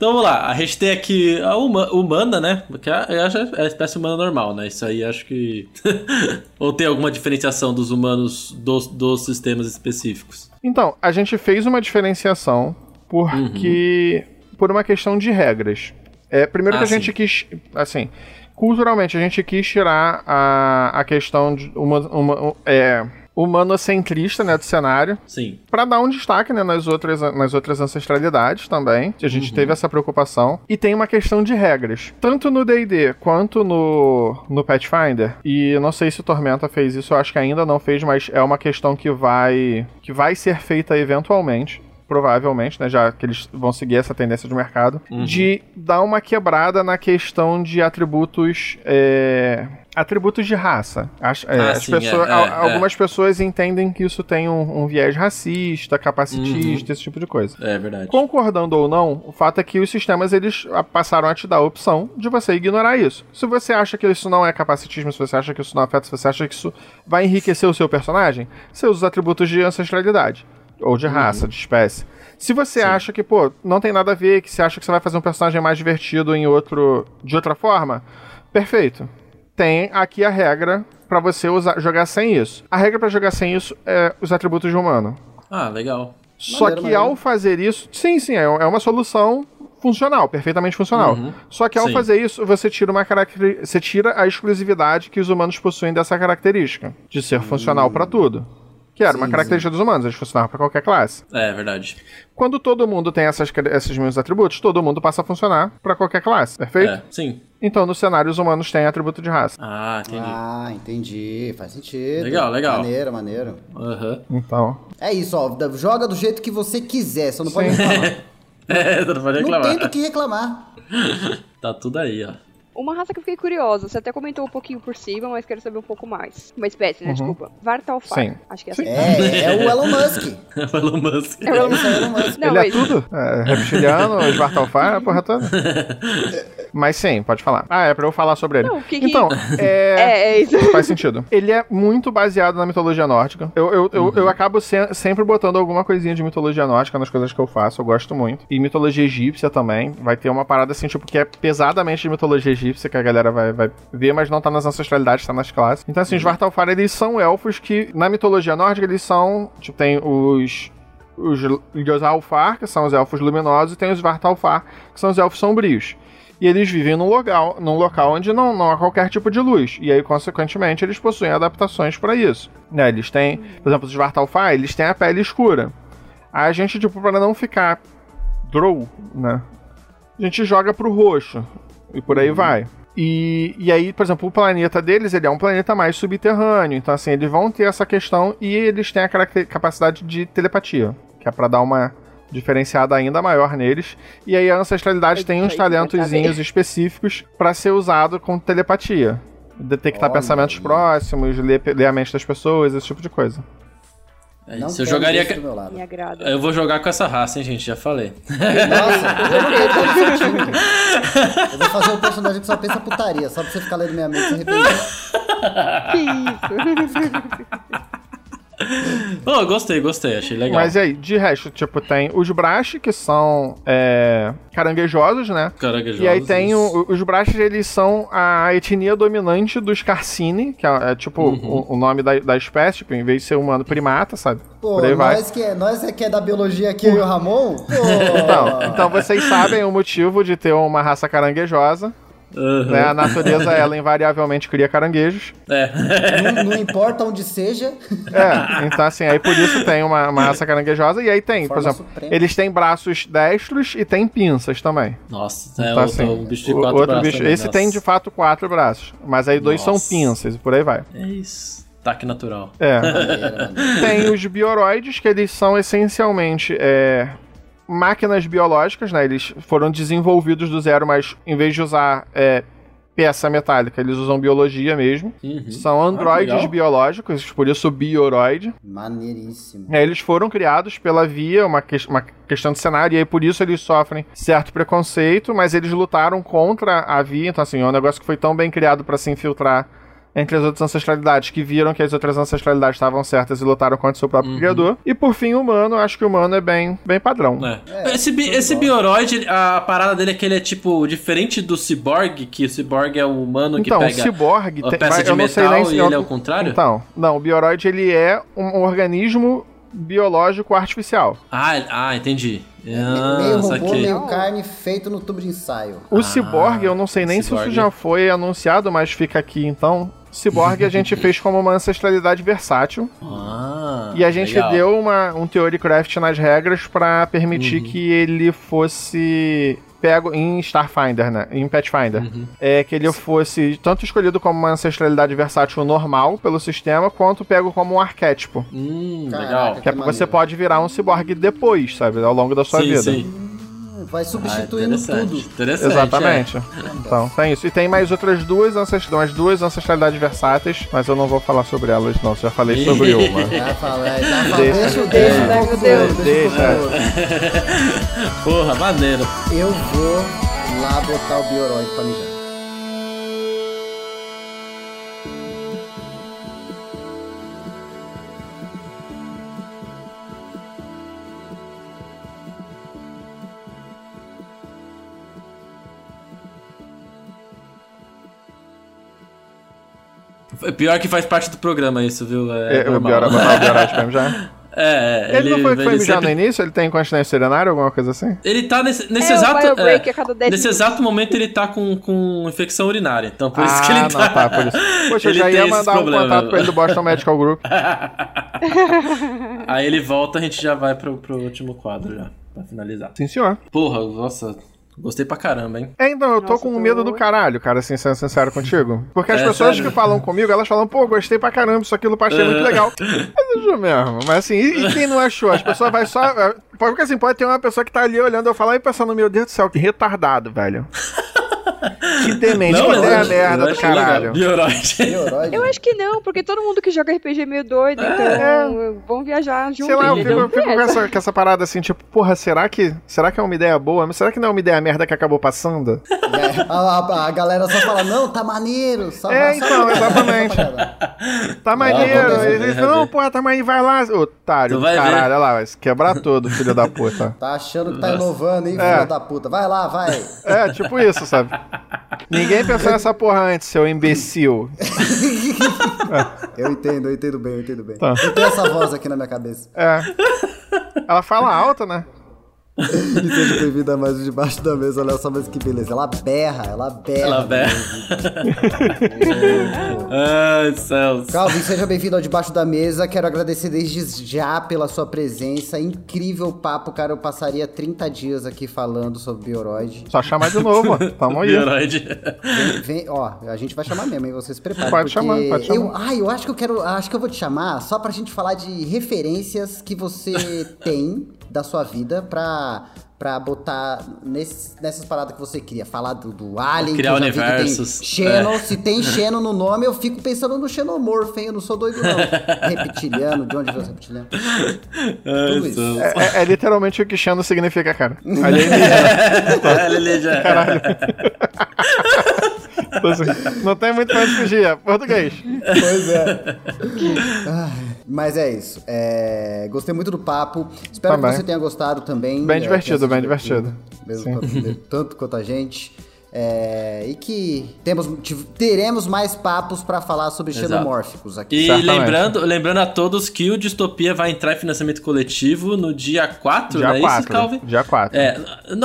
S4: Então vamos lá, a gente tem aqui a huma- humana, né? Que é, é a- espécie humana normal, né? Isso aí acho que. [LAUGHS] Ou tem alguma diferenciação dos humanos dos, dos sistemas específicos?
S2: Então, a gente fez uma diferenciação porque. por uma questão de regras. É, primeiro
S4: Ah,
S2: que a gente
S4: sim.
S2: quis. Assim, culturalmente, a gente quis tirar a, a questão de uma, uma, é, humanocentrista né, do cenário.
S4: Sim.
S2: Pra dar um destaque né, nas, outras, nas outras ancestralidades também. A gente teve essa preocupação. E tem uma questão de regras. Tanto no DD quanto no, no Pathfinder. E não sei se o Tormenta fez isso, eu acho que ainda não fez, mas é uma questão que vai, que vai ser feita eventualmente. Provavelmente, né? Já que eles vão seguir essa tendência de mercado. De dar uma quebrada na questão de atributos. é, Atributos de raça. As, é,
S4: Ah,
S2: as
S4: sim,
S2: pessoas,
S4: é, é,
S2: algumas pessoas entendem que isso tem um, um viés racista, capacitista, esse tipo de coisa.
S4: É verdade.
S2: Concordando ou não, o fato é que os sistemas eles passaram a te dar a opção de você ignorar isso. Se você acha que isso não é capacitismo, se você acha que isso não afeta, se você acha que isso vai enriquecer o seu personagem, você usa os atributos de ancestralidade ou de raça, de espécie. Se você acha que, pô, não tem nada a ver, que você acha que você vai fazer um personagem mais divertido em outro de outra forma, perfeito. Tem aqui a regra pra você usar, jogar sem isso. A regra pra jogar sem isso é os atributos de humano.
S4: Ah, legal.
S2: Só
S1: Maneiro,
S2: que
S1: maneiro.
S2: ao fazer isso, sim, sim, é é uma solução funcional, perfeitamente funcional. Só que ao
S4: Sim.
S2: fazer isso, você tira uma caracteri- você tira a exclusividade que os humanos possuem dessa característica de ser funcional pra tudo. Que era uma
S1: Sim,
S2: característica dos humanos, eles funcionavam pra qualquer classe.
S4: É verdade.
S2: Quando todo mundo tem essas, esses mesmos atributos, todo mundo passa a funcionar pra qualquer classe, perfeito?
S4: É, sim.
S2: Então, no cenário, os humanos têm atributo de raça.
S4: Ah, entendi.
S1: Ah, entendi. Faz sentido.
S4: Legal, legal.
S1: Maneiro, maneiro.
S4: Aham.
S2: Então,
S1: É isso, ó. Joga do jeito que você quiser, você não pode
S2: Sim.
S1: reclamar. [LAUGHS]
S4: É, não pode
S1: não
S4: reclamar.
S1: tem do que reclamar. [LAUGHS]
S4: Tá tudo aí, ó.
S3: Uma raça que eu fiquei curiosa, você até comentou um pouquinho por cima, mas quero saber um pouco mais. Uma espécie, né? Desculpa. Vartalfar.
S2: Sim.
S3: Acho que é assim.
S1: É, é o Elon Musk. [LAUGHS]
S4: Musk.
S3: É o Elon
S1: Esse é o Elon Musk.
S3: Não,
S2: Ele
S3: mas...
S2: é tudo? É, reptiliano, esbartalfar, a porra toda. [LAUGHS] Mas sim, pode falar. Ah, é pra eu falar sobre ele.
S3: Não, o que que-
S2: Então, [LAUGHS] é...
S3: É, é isso.
S2: Faz sentido. Ele é muito baseado na mitologia nórdica. Eu, eu, eu, eu acabo se- sempre botando alguma coisinha de mitologia nórdica nas coisas que eu faço, eu gosto muito. E mitologia egípcia também. Vai ter uma parada assim, tipo, que é pesadamente de mitologia egípcia, que a galera vai, vai ver, mas não tá nas ancestralidades, tá nas classes. Então, assim, os Vartalfar, eles são elfos que, na mitologia nórdica, eles são. Tipo, tem os. Os Ljosalfar, que são os elfos luminosos, e tem os Vartalfar, que são os elfos sombrios. E eles vivem num local, num local onde não, não há qualquer tipo de luz. E aí, consequentemente, eles possuem adaptações para isso. Né, eles têm, por exemplo, os Vartalfar, eles têm a pele escura. A gente, tipo, para não ficar drow, né? A gente joga pro roxo. E por aí vai. E, e aí, por exemplo, o planeta deles, ele é um planeta mais subterrâneo. Então, assim, eles vão ter essa questão e eles têm a capacidade de telepatia. Que é pra dar uma diferenciada ainda maior neles. E aí a ancestralidade
S3: É
S2: tem uns talentozinhos específicos pra ser usado com telepatia. Detectar
S1: Olha
S2: pensamentos
S1: aí.
S2: próximos, ler, ler a mente das pessoas, esse tipo de coisa.
S4: É
S1: Não
S4: isso. Eu jogaria.
S1: isso do meu lado.
S3: Me agrada.
S4: Eu vou jogar com essa raça, hein, gente? Já falei.
S1: Nossa, [LAUGHS] eu não. Eu vou fazer um personagem que só pensa putaria, só pra você ficar lendo minha mente e se arrepender.
S3: Que isso? [LAUGHS] [LAUGHS]
S4: Oh, gostei, gostei. Achei legal.
S2: Mas e aí, de resto, tipo, tem os Brash, que são é, caranguejosos, né?
S4: Caranguejosos,
S2: E aí tem o- os Brashes, eles são a etnia dominante dos Carcini, que é, é, tipo
S4: Uhum.
S2: o, o nome da, da espécie, tipo, em vez de ser humano primata, sabe?
S1: Pô,
S2: Por aí vai.
S1: nós que, é, nós é que é da biologia aqui, eu e o Ramon? Pô,
S2: Então, então vocês sabem o motivo de ter uma raça caranguejosa,
S4: Aham.
S2: né? A natureza, ela invariavelmente cria caranguejos.
S4: É.
S1: não, não importa onde seja.
S2: É, então assim, aí por isso tem uma, uma raça caranguejosa, e aí tem, por
S1: Forma
S2: exemplo,
S1: suprema.
S2: eles têm braços destros e tem pinças também.
S4: Nossa, é
S2: Então,
S4: outro,
S2: assim,
S4: um bicho de quatro
S2: outro
S4: braços
S2: bicho-
S4: também,
S2: esse
S4: nossa.
S2: tem de fato quatro braços, mas aí dois
S4: Nossa.
S2: são pinças e por aí vai.
S4: É isso. Taque natural.
S2: É. [LAUGHS] Tem os bioroides, que eles são essencialmente é, máquinas biológicas, né? Eles foram desenvolvidos do zero, mas em vez de usar é, peça metálica, eles usam biologia mesmo.
S4: Uhum.
S2: São
S4: Ah,
S2: androides
S4: legal.
S2: biológicos, por isso bioroide.
S1: Maneiríssimo.
S2: É, Eles foram criados pela via, uma, que- uma questão de cenário, e aí por isso eles sofrem certo preconceito, mas eles lutaram contra a via, então assim, é um negócio que foi tão bem criado para se infiltrar entre as outras ancestralidades, que viram que as outras ancestralidades estavam certas e lutaram contra o seu próprio criador. E por fim, o humano, acho que o humano é bem, bem padrão.
S4: É.
S1: É,
S4: esse bi- esse bioroide, a parada dele é que ele é tipo diferente do cyborg, que o cyborg é o humano que
S2: Então, o
S4: pega
S2: ciborgue
S4: a
S2: tem,
S4: peça de metal
S2: nem
S4: e
S2: se
S4: ele é o contrário?
S2: Então, não, o bioroide ele é um organismo biológico artificial.
S4: Ah, ah, entendi. Ah,
S1: meio robô,
S4: saquei.
S1: meio carne, feito no tubo de ensaio.
S2: O
S4: Ah,
S2: ciborgue, eu não sei nem se
S4: ciborgue.
S2: isso já foi anunciado, mas fica aqui então. Ciborgue a gente fez como uma ancestralidade versátil.
S4: Ah,
S2: e a gente
S4: legal.
S2: deu uma, um theory craft nas regras pra permitir
S4: Uhum.
S2: que ele fosse pego em Starfinder, né? Em Pathfinder.
S4: Uhum.
S2: É que ele fosse tanto escolhido como uma ancestralidade versátil normal pelo sistema, quanto pego como um arquétipo.
S4: Hum,
S1: Caraca,
S4: legal.
S2: Que é
S1: Que
S2: porque você pode virar um ciborgue depois, sabe? Ao longo da sua
S4: sim,
S2: vida.
S4: sim.
S1: Vai
S4: Ah,
S1: substituindo
S4: interessante.
S1: tudo.
S4: Interessante.
S2: Exatamente.
S4: é.
S2: Então, tem isso. E tem mais outras duas, ancest... umas duas ancestralidades versáteis, mas eu não vou falar sobre elas, não. Já falei sobre uma. [LAUGHS]
S1: Já falei, já falei.
S2: Deixa.
S1: Deixa,
S3: meu
S1: do
S3: Deus.
S1: deixa.
S2: Deixa. [LAUGHS]
S4: Porra, maneiro.
S1: Eu vou lá botar o bioroide pra mijar.
S4: Pior que faz parte do programa isso, viu? É,
S2: É, o
S4: normal.
S2: Biora, botar o Biorite pra mijar.
S4: É, é,
S2: Ele, não foi que foi mijar
S4: sempre-
S2: no início? Ele tem incontinência urinária, alguma coisa assim?
S4: Ele tá nesse, nesse
S3: É,
S4: exato. é,
S3: a cada 10
S4: nesse
S3: minutos.
S4: exato momento ele tá com, com infecção urinária. Então por isso
S2: ah,
S4: que ele
S2: não,
S4: tá.
S2: tá, por isso. [LAUGHS] Poxa, eu
S4: Ele
S2: já
S4: tem
S2: ia mandar um
S4: problemas.
S2: contato pra ele do Boston Medical Group. [LAUGHS] [LAUGHS]
S4: Aí ele volta, a gente já vai pro, pro último quadro já, pra finalizar.
S2: Sim, senhor.
S4: Porra, nossa, Gostei pra caramba, hein?
S2: É, então, eu tô
S3: Nossa,
S2: com
S3: tô-
S2: medo do caralho, cara, assim, sendo sincero contigo. Porque as
S4: É,
S2: pessoas
S4: sério?
S2: que falam comigo, elas falam, pô, gostei pra caramba, isso aquilo eu achei muito legal. [LAUGHS] Mas eu juro mesmo. Mas assim, e, e quem não achou? As pessoas vai só. é, Porque assim, pode ter uma pessoa que tá ali olhando eu falar e pensando, meu Deus do céu, que retardado, velho. [LAUGHS] Que demente, que
S4: mas eu
S2: ideia
S4: acho-
S2: merda do caralho.
S3: Eu acho que não, porque todo mundo que joga RPG é meio doido, então vamos viajar junto.
S2: Sei lá, eu fico, eu fico com, essa, com essa parada assim, tipo, porra, será que, será que é uma ideia boa? Mas será que não é uma ideia merda que acabou passando?
S1: É, a, a- a galera só fala, não, tá maneiro. Só,
S2: É,
S1: só-
S2: então,
S1: só-
S2: exatamente. Tá maneiro.
S1: ver,
S2: Eles falam, não,
S4: ver.
S2: porra, tá maneiro, vai lá, otário.
S4: Tu vai ver.
S2: Caralho, olha lá, vai se quebrar todo, filho da puta.
S1: Tá achando que tá inovando, hein,
S2: É.
S1: filho da puta. Vai lá, vai.
S2: É, tipo isso, sabe? Ninguém pensou nessa porra antes, seu imbecil.
S1: Eu entendo, eu entendo bem, eu entendo bem.
S2: Tá.
S1: Eu tenho essa voz aqui na minha cabeça.
S2: É. Ela fala alta, né? [LAUGHS]
S1: E seja bem-vindo a mais um Debaixo da Mesa. Olha só, mas que beleza. Ela berra, ela berra.
S4: Ela berra. [LAUGHS] Ai, céus.
S1: Calvin, seja bem-vindo ao Debaixo da Mesa. Quero agradecer desde já pela sua presença. Incrível papo, cara. Eu passaria 30 dias aqui falando sobre Bioroid.
S2: Só chamar de novo, tamo aí.
S4: Bioroid.
S1: Vem, vem- ó, a gente vai chamar mesmo, hein? Você se prepara.
S2: Pode chamar, pode chamar.
S1: Eu, ai, eu acho que eu quero. Acho que eu vou te chamar só pra gente falar de referências que você [LAUGHS] tem da sua vida pra. Pra botar nesse- nessas paradas que você queria. Falar do, do Alien,
S4: Criar universos.
S1: tem Xeno.
S4: É.
S1: Se tem Xeno no nome, eu fico pensando no Xenomorph, hein? Eu não sou doido, não. [LAUGHS] reptiliano, de onde veio o reptiliano? Tudo isso.
S2: É, é- é literalmente o que Xano significa, cara. [LAUGHS] Alienígena.
S4: É, [LAUGHS]
S2: Então, assim, Não tem muito onde fugir, é português.
S1: Pois é. Mas é isso. É, Gostei muito do papo. Espero
S2: Também.
S1: que você tenha gostado também.
S2: Bem
S1: É,
S2: divertido, bem divertido.
S1: Mesmo
S2: Sim.
S1: tanto quanto a gente. É, e que temos, teremos mais papos pra falar sobre
S4: Exato.
S1: xenomórficos aqui.
S4: E
S2: Certamente.
S4: lembrando, lembrando a todos que o Distopia vai entrar em financiamento coletivo no dia 4,
S2: Dia
S4: não é isso,
S2: 4.
S4: Calvin?
S2: Dia 4.
S4: É,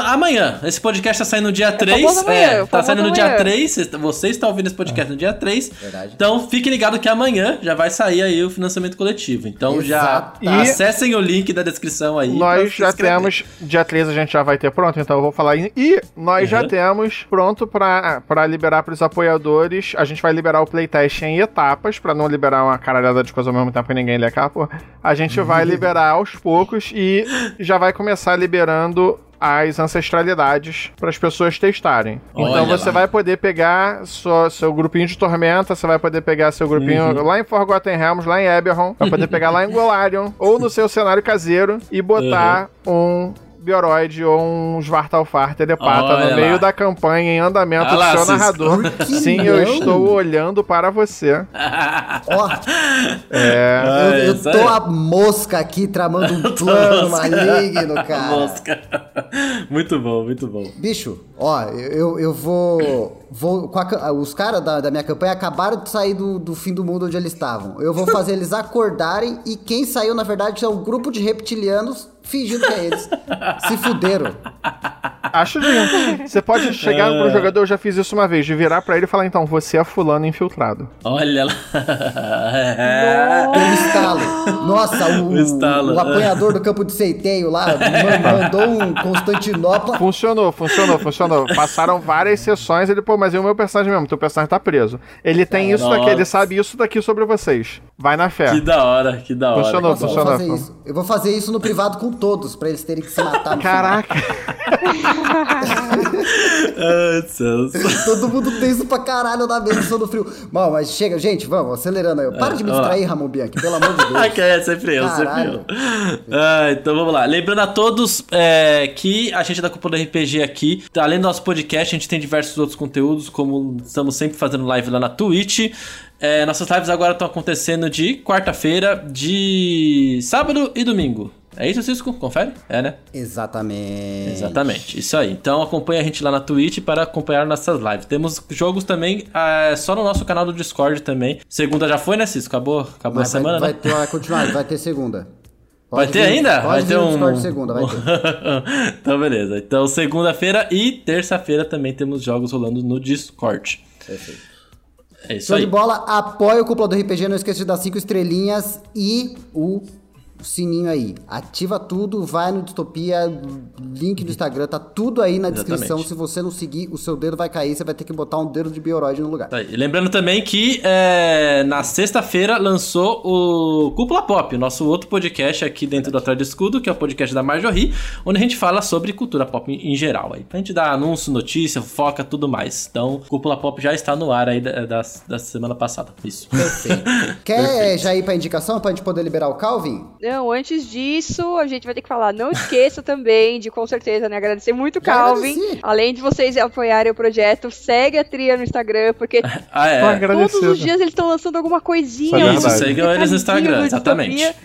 S4: amanhã. Esse podcast tá saindo no dia 3.
S3: famoso amanhã,
S4: é,
S3: o
S4: tá saindo no dia
S3: amanhã.
S4: 3. cês- Você está ouvindo esse podcast no dia 3.
S1: Verdade.
S4: Então fique ligado que amanhã já vai sair aí o financiamento coletivo. Então já
S1: Exato.
S2: E-
S4: acessem o link da descrição aí.
S2: Nós já temos, dia 13 a gente já vai ter pronto, então eu vou falar. E nós já
S4: Uhum.
S2: temos pronto pra, pra liberar pros apoiadores. A gente vai liberar o playtest em etapas, pra não liberar uma caralhada de coisa ao mesmo tempo que ninguém lê aquela porra. A gente vai [LAUGHS] liberar aos poucos e já vai começar liberando as ancestralidades para as pessoas testarem.
S4: Olha
S2: então você
S4: lá.
S2: vai poder pegar sua- seu grupinho de Tormenta, você vai poder pegar seu grupinho
S4: Uhum.
S2: lá em Forgotten Realms, lá em Eberron, vai poder pegar lá em [LAUGHS] Golarion, ou no seu cenário caseiro e botar
S4: Uhum.
S2: um Bioroid ou um Svartalfar Telepata
S4: Olha
S2: no meio
S4: lá.
S2: da campanha em andamento
S4: lá,
S2: do seu
S4: Cisco.
S2: narrador. Sim, eu estou olhando para você.
S1: Ó,
S2: É.
S1: eu,
S4: Ah,
S1: eu tô a mosca aqui tramando um [LAUGHS] plano maligno, cara.
S4: Mosca. muito bom, muito bom.
S1: Bicho, ó, eu, eu vou. vou com a os caras da, da minha campanha acabaram de sair do, do fim do mundo onde eles estavam. Eu vou fazer eles [LAUGHS] acordarem e quem saiu, na verdade, é um grupo de reptilianos fingindo que é eles. Se fuderam.
S2: Acho lindo. Você pode chegar
S4: É.
S2: pro jogador, eu já fiz isso uma vez, de virar pra ele e falar, então, você é fulano infiltrado.
S4: Olha lá.
S1: Pelo estalo. Nossa, o,
S4: O estalo,
S1: o apanhador do campo de seiteio lá ma- [LAUGHS] mandou um Constantinopla.
S2: Funcionou, funcionou, funcionou. Passaram várias sessões, ele, pô, mas e o meu personagem mesmo? Teu personagem tá preso. Ele tem isso daqui, ele
S4: Nossa.
S2: sabe isso daqui sobre vocês. Vai na fé.
S4: Que da hora, que da hora.
S2: Funcionou,
S1: Nossa, eu vou
S2: funcionou.
S1: fazer isso. Eu vou fazer isso no privado com todos, pra eles terem que se matar no
S2: Caraca. [LAUGHS]
S1: Todo mundo tenso pra caralho na mesa, sou do frio. Mal, mas chega, gente, vamos, acelerando aí. Para de me distrair, Ramon Bianchi, pelo amor de Deus. [LAUGHS]
S4: Ah, que é sempre eu, sempre eu. Ah, então vamos lá. Lembrando a todos é, que a gente da Cúpula do RPG aqui, além do nosso podcast, a gente tem diversos outros conteúdos, como estamos sempre fazendo live lá na Twitch. É, nossas lives agora estão acontecendo de quarta-feira, de sábado e domingo. É isso, Cisco? Confere? É, né?
S1: Exatamente.
S4: Exatamente, isso aí. Então acompanha a gente lá na Twitch para acompanhar nossas lives. Temos jogos também ah, só no nosso canal do Discord também. Segunda já foi, né, Cisco? Acabou, acabou
S1: Mas
S4: a
S1: vai,
S4: semana,
S1: vai,
S4: né?
S1: ter, vai continuar, vai ter segunda.
S4: Vai
S1: Pode
S4: ter
S1: vir-
S4: ainda?
S1: Pode
S4: vai ter um.
S1: Discord segunda, vai ter. [LAUGHS]
S4: então, beleza. Então, segunda-feira e terça-feira também temos jogos rolando no Discord.
S1: Perfeito.
S4: É isso
S1: Show
S4: aí.
S1: de bola, apoia o Cúpula do RPG, não esqueça de dar cinco estrelinhas e o sininho aí. Ativa tudo, vai no Distopia, link do Instagram, tá tudo aí na descrição.
S4: Exatamente.
S1: Se você não seguir, o seu dedo vai cair, você vai ter que botar um dedo de bioroide no lugar.
S4: Tá aí. E lembrando também que é, na sexta-feira lançou o Cúpula Pop, nosso outro podcast aqui dentro do Atrás do Escudo, que é o podcast da Marjorie, onde a gente fala sobre cultura pop em geral. Aí, pra gente dar anúncio, notícia, foca, tudo mais. Então, Cúpula Pop já está no ar aí da, da, da semana passada. Isso.
S1: Perfeito. [LAUGHS] Quer já ir pra indicação pra gente poder liberar o Calvin?
S3: Não, antes disso, a gente vai ter que falar. Não esqueça também de, com certeza, né? Agradecer muito Calvin.
S1: agradeci.
S3: Além de vocês apoiarem o projeto, segue a tria no Instagram, porque [LAUGHS]
S4: Ah, é.
S3: Todos os dias eles estão lançando alguma coisinha.
S2: Isso.
S4: Sigam eles no
S3: recadinho
S4: Instagram, exatamente.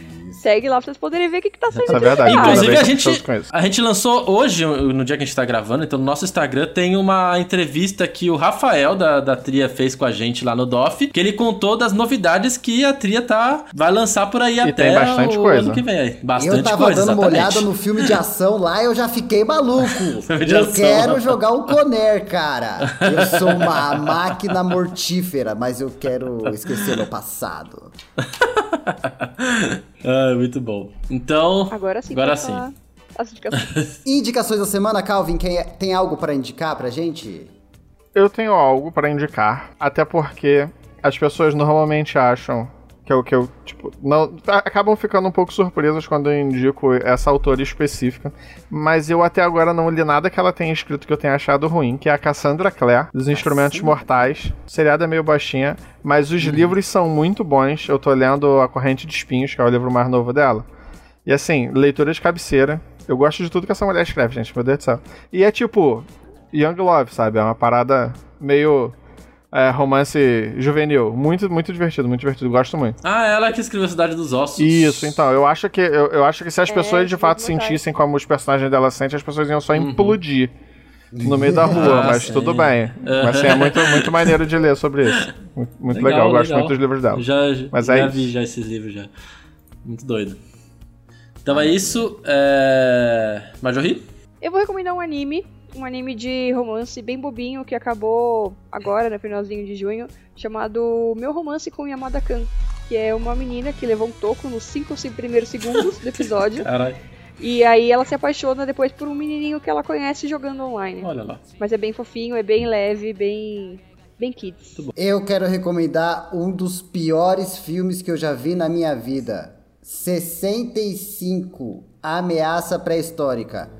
S3: Segue lá pra vocês poderem ver o que, que tá saindo.
S2: É verdade.
S3: de
S4: Inclusive, a gente, a gente lançou hoje, no dia que a gente tá gravando, então no nosso Instagram tem uma entrevista que o Rafael da, da Tria fez com a gente lá no DOF, que ele contou das novidades que a Tria tá, vai lançar por aí até
S2: tem bastante
S4: o
S2: coisa.
S4: ano que vem. aí. Bastante
S1: eu tava
S4: coisa,
S1: dando uma
S4: exatamente.
S1: olhada no filme de ação lá e eu já fiquei maluco. [LAUGHS] Eu
S4: ação.
S1: quero jogar o Conner, cara. Eu sou uma máquina mortífera, mas eu quero esquecer meu passado. [LAUGHS] [LAUGHS]
S4: ah, muito bom. Então,
S3: Agora sim.
S4: Agora sim.
S3: As indicações. [LAUGHS]
S1: Indicações da semana, Calvin, quem é- tem algo pra indicar pra gente?
S2: Eu tenho algo pra indicar, até porque as pessoas normalmente acham que eu, que eu tipo, não, acabam ficando um pouco surpresas quando eu indico essa autora específica, mas eu até agora não li nada que ela tenha escrito que eu tenha achado ruim, que é a Cassandra Clare, dos Instrumentos Mortais. O seriado é meio baixinha, mas os livros são muito bons. Eu tô lendo A Corrente de Espinhos, que é o livro mais novo dela. E assim, leitura de cabeceira. Eu gosto de tudo que essa mulher escreve, gente, meu Deus do céu. E é tipo, Young Love, sabe? É uma parada meio é, romance juvenil. Muito, muito divertido, muito divertido. Gosto muito.
S4: ah, ela que escreveu Cidade dos Ossos.
S2: Isso, então, eu acho que eu, eu acho que se as
S3: É,
S2: pessoas de fato sentissem como os personagens dela sentem, as pessoas iam só implodir no meio da rua,
S4: Uhum. Ah,
S2: mas
S4: sim.
S2: tudo bem. Mas assim, é muito, muito maneiro de ler sobre isso. Muito, muito legal, eu gosto muito dos livros dela.
S4: Já,
S2: Mas
S4: já
S2: é
S4: vi
S2: isso.
S4: já esses livros já. Muito doido. Então é isso. É... Marjorie?
S3: Eu vou recomendar um anime, um anime de romance bem bobinho que acabou agora, no finalzinho de junho, chamado Meu Romance com Yamada Kan, que é uma menina que levou um toco nos cinco se- primeiros segundos do episódio, [LAUGHS]
S4: Caralho,
S3: e aí ela se apaixona depois por um menininho que ela conhece jogando online.
S4: olha lá.
S3: Mas é bem fofinho, é bem leve, bem bem kids.
S1: Eu quero recomendar um dos piores filmes que eu já vi na minha vida. 65 Ameaça Pré-Histórica.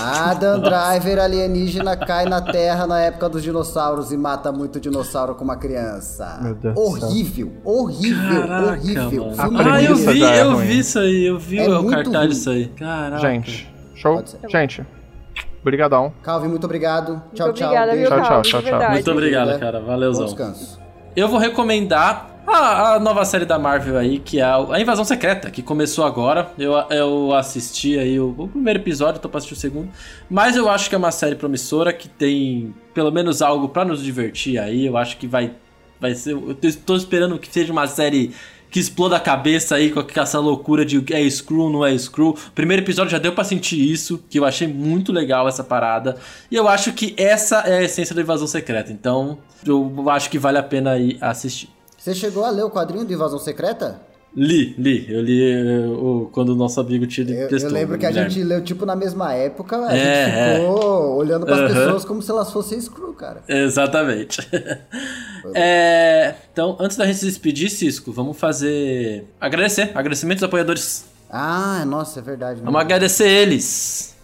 S1: Adam Driver alienígena cai na Terra na época dos dinossauros e mata muito dinossauro com uma criança.
S2: Meu Deus do céu.
S1: horrível, horrível,
S4: Caraca,
S1: horrível.
S4: mano.
S1: Filme
S4: Ah, eu vi,
S2: é
S4: eu
S2: ruim.
S4: vi isso aí, eu vi
S1: É
S4: o cartaz
S1: ruim.
S4: disso aí. Caraca.
S2: Gente, show. Gente, brigadão.
S1: Calvin, muito obrigado. Tchau,
S3: Muito
S1: tchau.
S3: obrigada, viu,
S2: Tchau, tchau, tchau, tchau.
S3: verdade.
S4: Muito obrigado, cara.
S1: Bom
S4: Valeuzão.
S1: descanso.
S4: Eu vou recomendar a, a nova série da Marvel aí, que é a Invasão Secreta, que começou agora. Eu, eu assisti aí o, o primeiro episódio, tô pra assistir o segundo. Mas eu acho que é uma série promissora, que tem pelo menos algo pra nos divertir aí. Eu acho que vai, vai ser... Eu tô- esperando que seja uma série que exploda a cabeça aí com essa loucura de é Screw, não é Screw. Primeiro episódio já deu pra sentir isso, que eu achei muito legal essa parada. E eu acho que essa é a essência da Invasão Secreta. Então, eu acho que vale a pena ir assistir.
S1: Você chegou a ler o quadrinho do Invasão Secreta?
S4: Li, li. Eu li eh, o, quando o nosso amigo Tilly
S1: Eu, eu
S4: prestou,
S1: lembro que a gente leu, tipo, na mesma época, a
S4: É,
S1: gente ficou olhando pras
S4: Aham.
S1: pessoas como se elas fossem Screw, cara.
S4: Exatamente. [LAUGHS] É, então, antes da gente se despedir, Cisco, vamos fazer. Agradecer. Agradecimentos aos apoiadores.
S1: Ah, nossa, é verdade.
S4: Vamos agradecer eles.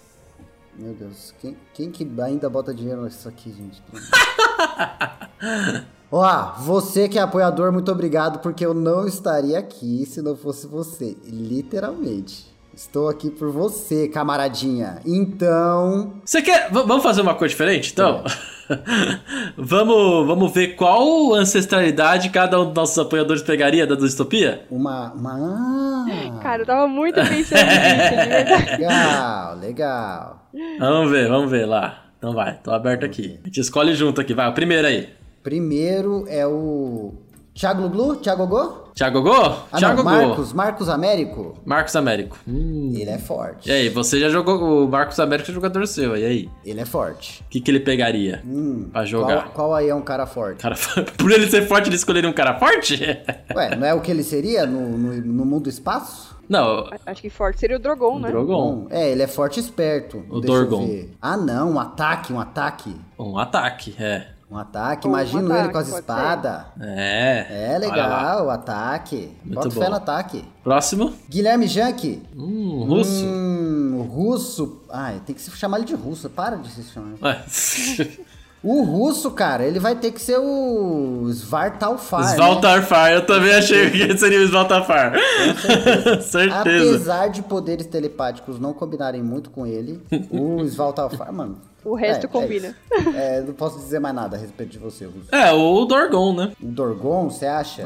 S1: Meu Deus, quem, quem que ainda bota dinheiro nisso aqui, gente? [LAUGHS] Ó, você que é apoiador, muito obrigado, porque eu não estaria aqui se não fosse você. Literalmente. Estou aqui por você, camaradinha. Então.
S4: Você quer. v- vamos fazer uma coisa diferente, então? [LAUGHS] vamos, vamos ver qual ancestralidade cada um dos nossos apoiadores pegaria da distopia?
S1: Uma. uma... Ah,
S3: Cara, eu tava muito pensando nisso, [LAUGHS]
S1: legal, legal.
S4: Vamos ver, vamos ver lá. Então vai, tô aberto aqui. A gente escolhe junto aqui, vai. O primeiro aí.
S1: Primeiro é o. Thiago Glu? Thiago Gogô?
S4: Thiago Go?
S1: Ah,
S4: Thiago
S1: não,
S4: Go.
S1: Marcos, Marcos Américo.
S4: Marcos Américo. Hum.
S1: Ele é forte.
S4: E aí, você já jogou. O Marcos Américo é jogador seu, e aí?
S1: Ele é forte.
S4: O que, que ele pegaria
S1: Hum,
S4: pra jogar?
S1: Qual, qual aí é um cara forte?
S4: Cara, [LAUGHS] por ele ser forte, ele escolheria um cara forte? [LAUGHS]
S1: Ué, não é o que ele seria no, no, no mundo espaço?
S4: Não,
S3: Acho que forte seria o Drogon, né?
S4: Drogon.
S1: Bom, é, ele é forte e esperto.
S4: O
S1: Deixa eu
S4: Dorgon.
S1: ver. Ah, não, um ataque, um ataque.
S4: Um ataque, é.
S1: Um ataque,
S3: Um
S1: imagino
S3: ataque,
S1: ele com as espadas.
S4: É.
S1: É legal, o ataque.
S4: Muito
S1: Bota
S4: bom.
S1: fé no ataque.
S4: Próximo.
S1: Guilherme Jank.
S4: Hum, russo.
S1: Hum, russo. Ai, tem que se chamar ele de russo. Para de se chamar.
S4: Ué. [LAUGHS]
S1: O russo, cara, ele vai ter que ser o Svartalfar. né?
S4: Svaltarfar, eu também achei que seria o Svaltarfar. [LAUGHS] Certeza.
S1: Apesar de poderes telepáticos não combinarem muito com ele, o Svaltalfar, mano.
S3: O resto
S1: é,
S3: combina.
S1: É, é, não posso dizer mais nada a respeito de você, Russo.
S4: É, o Dorgon, né?
S1: O Dorgon, você acha?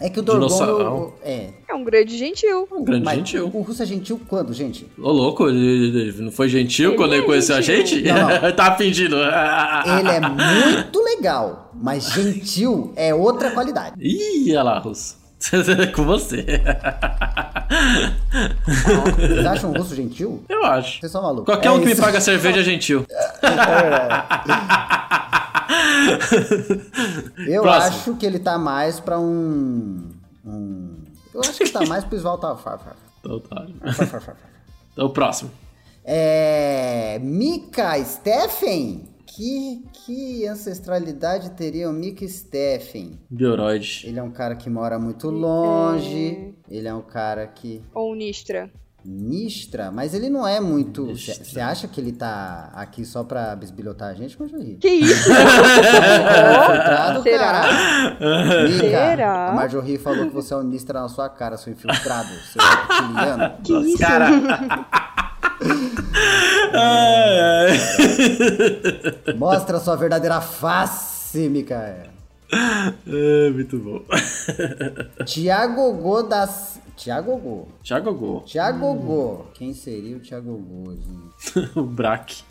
S4: É.
S1: É que o Dorgon.
S4: Dinossauro.
S1: é.
S3: É um grande gentil.
S4: Um grande
S1: Mas
S4: gentil.
S1: o russo é gentil quando, gente?
S4: Ô, louco, ele, ele não foi gentil
S3: Ele
S4: quando ele
S3: é
S4: conheceu
S3: gentil.
S4: a gente?
S1: Não, [LAUGHS]
S4: tá fingindo.
S1: Ele é muito legal, mas gentil é outra qualidade.
S4: Ih, olha lá, Russo. [LAUGHS] Com você.
S1: Vocês acham o russo gentil?
S4: Eu acho.
S1: Vocês são malucos.
S4: Qualquer
S1: É
S4: um que me
S1: isso.
S4: paga cerveja é gentil. [LAUGHS]
S1: Eu
S4: Próximo.
S1: acho que ele tá mais pra um. um- Eu acho que ele tá mais pro Svaltalfar.
S4: Então tá. Então, o próximo.
S1: É. Mika Steffen? Que, que ancestralidade teria o Mika Steffen?
S4: Bioroid.
S1: Ele é um cara que mora muito longe. Ele é um cara que.
S3: Ou Nistra.
S1: Nistra, mas ele não é muito. Você acha que ele tá aqui só pra bisbilhotar a gente, Marjorie?
S3: Que isso? [LAUGHS]
S1: Infiltrado,
S3: Será?
S1: cara. Mica,
S3: Será?
S1: A Marjorie falou que você é um Nistra na sua cara, seu infiltrado, seu [LAUGHS] reptiliano.
S3: Que isso?
S4: Cara. [LAUGHS]
S1: Mostra sua verdadeira face, Micael.
S4: É, muito bom.
S1: Tiago Go das. Tiago Go.
S4: Thiago Gol.
S1: Tiago Go. Quem seria o Tiago Go, gente? [LAUGHS]
S4: o Braque.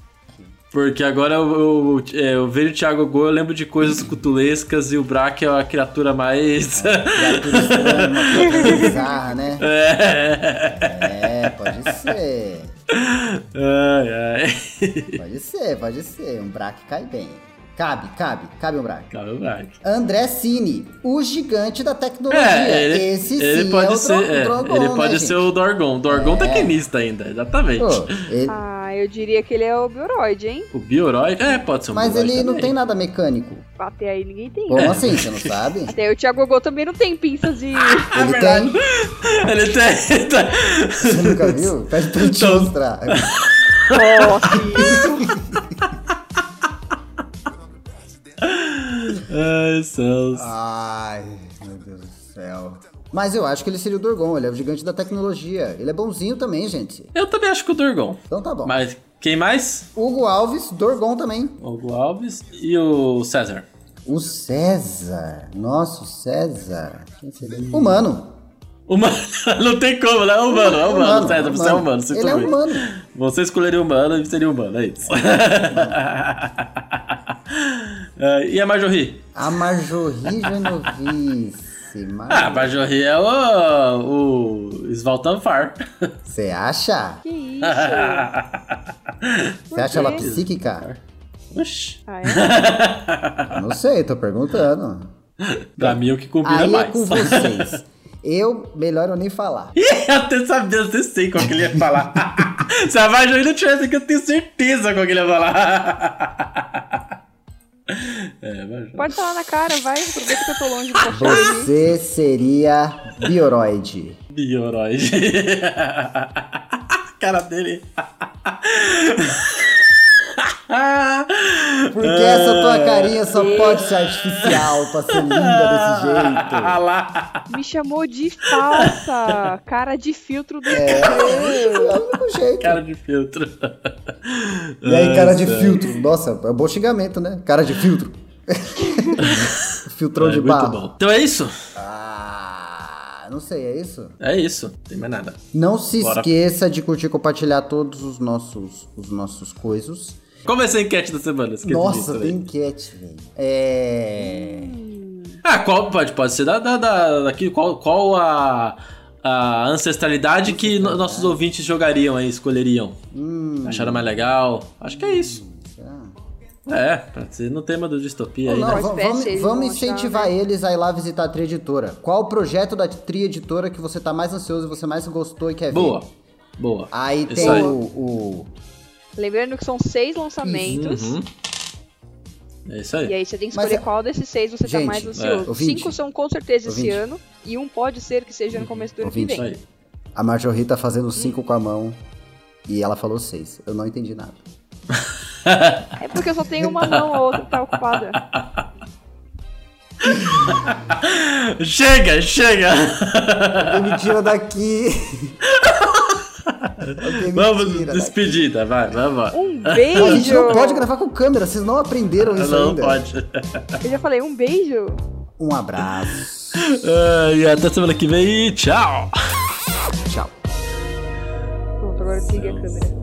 S4: Porque agora eu, eu, é, eu vejo o Thiago Gol, eu lembro de coisas cutulescas e o Braque é a criatura mais.
S1: Criatura estranha, uma bizarra, né? [LAUGHS]
S4: é.
S1: É, pode ser.
S4: Ai, ai.
S1: Pode ser, pode ser. Um braque cai bem. Cabe, cabe, cabe um braque.
S4: Cara, o Braque.
S1: André Cine, o gigante da tecnologia.
S4: É, ele,
S1: Esse
S4: ele
S1: sim
S4: pode
S1: é o
S4: ser,
S1: Dro-
S4: é,
S1: Drogon,
S4: ele
S1: né,
S4: pode
S1: gente?
S4: ser o Dorgon. Dorgon tecnista ainda, exatamente.
S1: Pô, ele-
S3: Ah, eu diria que ele é o Bioroid, hein?
S4: O Bioroid, é, pode ser um
S1: Mas ele não
S4: também.
S1: tem nada mecânico.
S3: Até aí ninguém tem.
S1: Como assim? Você não sabe? [LAUGHS]
S3: Até o Thiago Gogô também não tem pinças de. [LAUGHS]
S1: Ele tem.
S4: Ele tem. tá-
S1: Você nunca viu? Pede pra gente
S4: Então-
S1: mostrar.
S3: Nossa, [LAUGHS]
S4: Ai, céus.
S1: Ai, meu Deus do céu. Mas eu acho que ele seria o Dorgon, ele é o gigante da tecnologia. Ele é bonzinho também, gente.
S4: Eu também acho que o Dorgon.
S1: Então tá bom.
S4: Mas quem mais?
S1: Hugo Alves, Dorgon também.
S4: Hugo Alves e o César.
S1: O César. Nossa, o César. Quem seria? Humano.
S4: Humano. [LAUGHS] Não tem como, né? Humano, é humano. César, você é humano. Você
S1: Ele é humano.
S4: Você escolheria humano e seria humano, é isso. É, [LAUGHS] e a Marjorie?
S1: A Marjorie Genovice. Mar...
S4: Ah, a Marjorie é o, o Svaltanfar.
S1: Você acha?
S3: que isso?
S1: Você acha ela psíquica?
S4: Oxi.
S3: Ah, é?
S1: Não sei, tô perguntando.
S4: Pra mim, o que combina
S1: Aí é
S4: mais.
S1: com vocês. Eu, melhor eu nem falar. [LAUGHS]
S4: eu até sabia, eu até sei qual que ele ia falar. [LAUGHS] Se a Marjorie não tivesse aqui, eu tenho certeza qual que ele ia falar. [LAUGHS] é.
S3: Pode falar na cara, vai. Aproveita que eu tô longe do cachorro.
S1: Você seria Bioroid.
S4: Bioroid. [LAUGHS] cara dele.
S1: Porque essa tua carinha só pode ser artificial pra ser linda desse [LAUGHS]
S4: Ah
S1: jeito.
S4: lá.
S3: Me chamou de falsa. Cara de filtro do
S1: É, é o único jeito.
S4: Cara de filtro.
S1: E aí, cara de filtro. Nossa, é um bom xingamento, né? Cara de filtro. [LAUGHS] Filtrão
S4: É,
S1: de
S4: muito
S1: barro.
S4: bom. Então é isso?
S1: Ah, não sei, é isso?
S4: É isso. Não tem mais nada.
S1: Não se
S4: Bora.
S1: esqueça de curtir e compartilhar todos os nossos, os nossos coisas.
S4: Qual vai ser a enquete da semana? Esqueci
S1: Nossa, tem enquete, velho. É.
S4: Ah, Ah, qual pode, pode ser da, da, da daqui, qual, qual a, a ancestralidade que no- nossos ouvintes jogariam aí, escolheriam?
S1: Hum,
S4: Acharam mais legal? Acho que é isso. É, pode ser no tema do distopia
S1: Ou
S4: aí,
S1: não,
S4: né?
S1: Vamos, vamos incentivar
S3: né?
S1: eles a ir lá visitar a Tri Editora. Qual o projeto da Tri Editora que você tá mais ansioso, você mais gostou e quer ver?
S4: Boa. Boa.
S1: Aí
S4: Isso
S1: tem
S4: aí.
S1: o, o-
S3: Lembrando que são seis lançamentos.
S4: Uhum. É isso aí.
S3: E aí você tem que
S1: Mas
S3: escolher
S1: é-
S3: qual desses seis você
S1: Gente,
S3: tá mais ansioso.
S1: é, ouvinte.
S3: Cinco são com certeza esse
S1: Ouvinte.
S3: ano. E um pode ser que seja no começo do ano que
S1: Ouvinte.
S3: vem.
S4: Isso aí.
S1: a Marjorie tá fazendo cinco com a mão e ela falou seis. Eu não entendi nada. [LAUGHS]
S3: É porque eu só tenho uma mão, a outra tá ocupada.
S4: Chega, chega!
S1: Me tira daqui. Alguém me
S4: Vamos,
S1: tira daqui.
S4: despedida, vai, vai, vai.
S3: Um
S1: A gente
S3: beijo!
S1: não pode gravar com câmera, vocês não aprenderam isso
S4: Não
S1: ainda.
S4: pode.
S3: Eu já falei, um beijo!
S1: Um abraço.
S4: Ah, e até semana que vem e tchau!
S1: Tchau.
S3: Pronto, agora desliguei a câmera.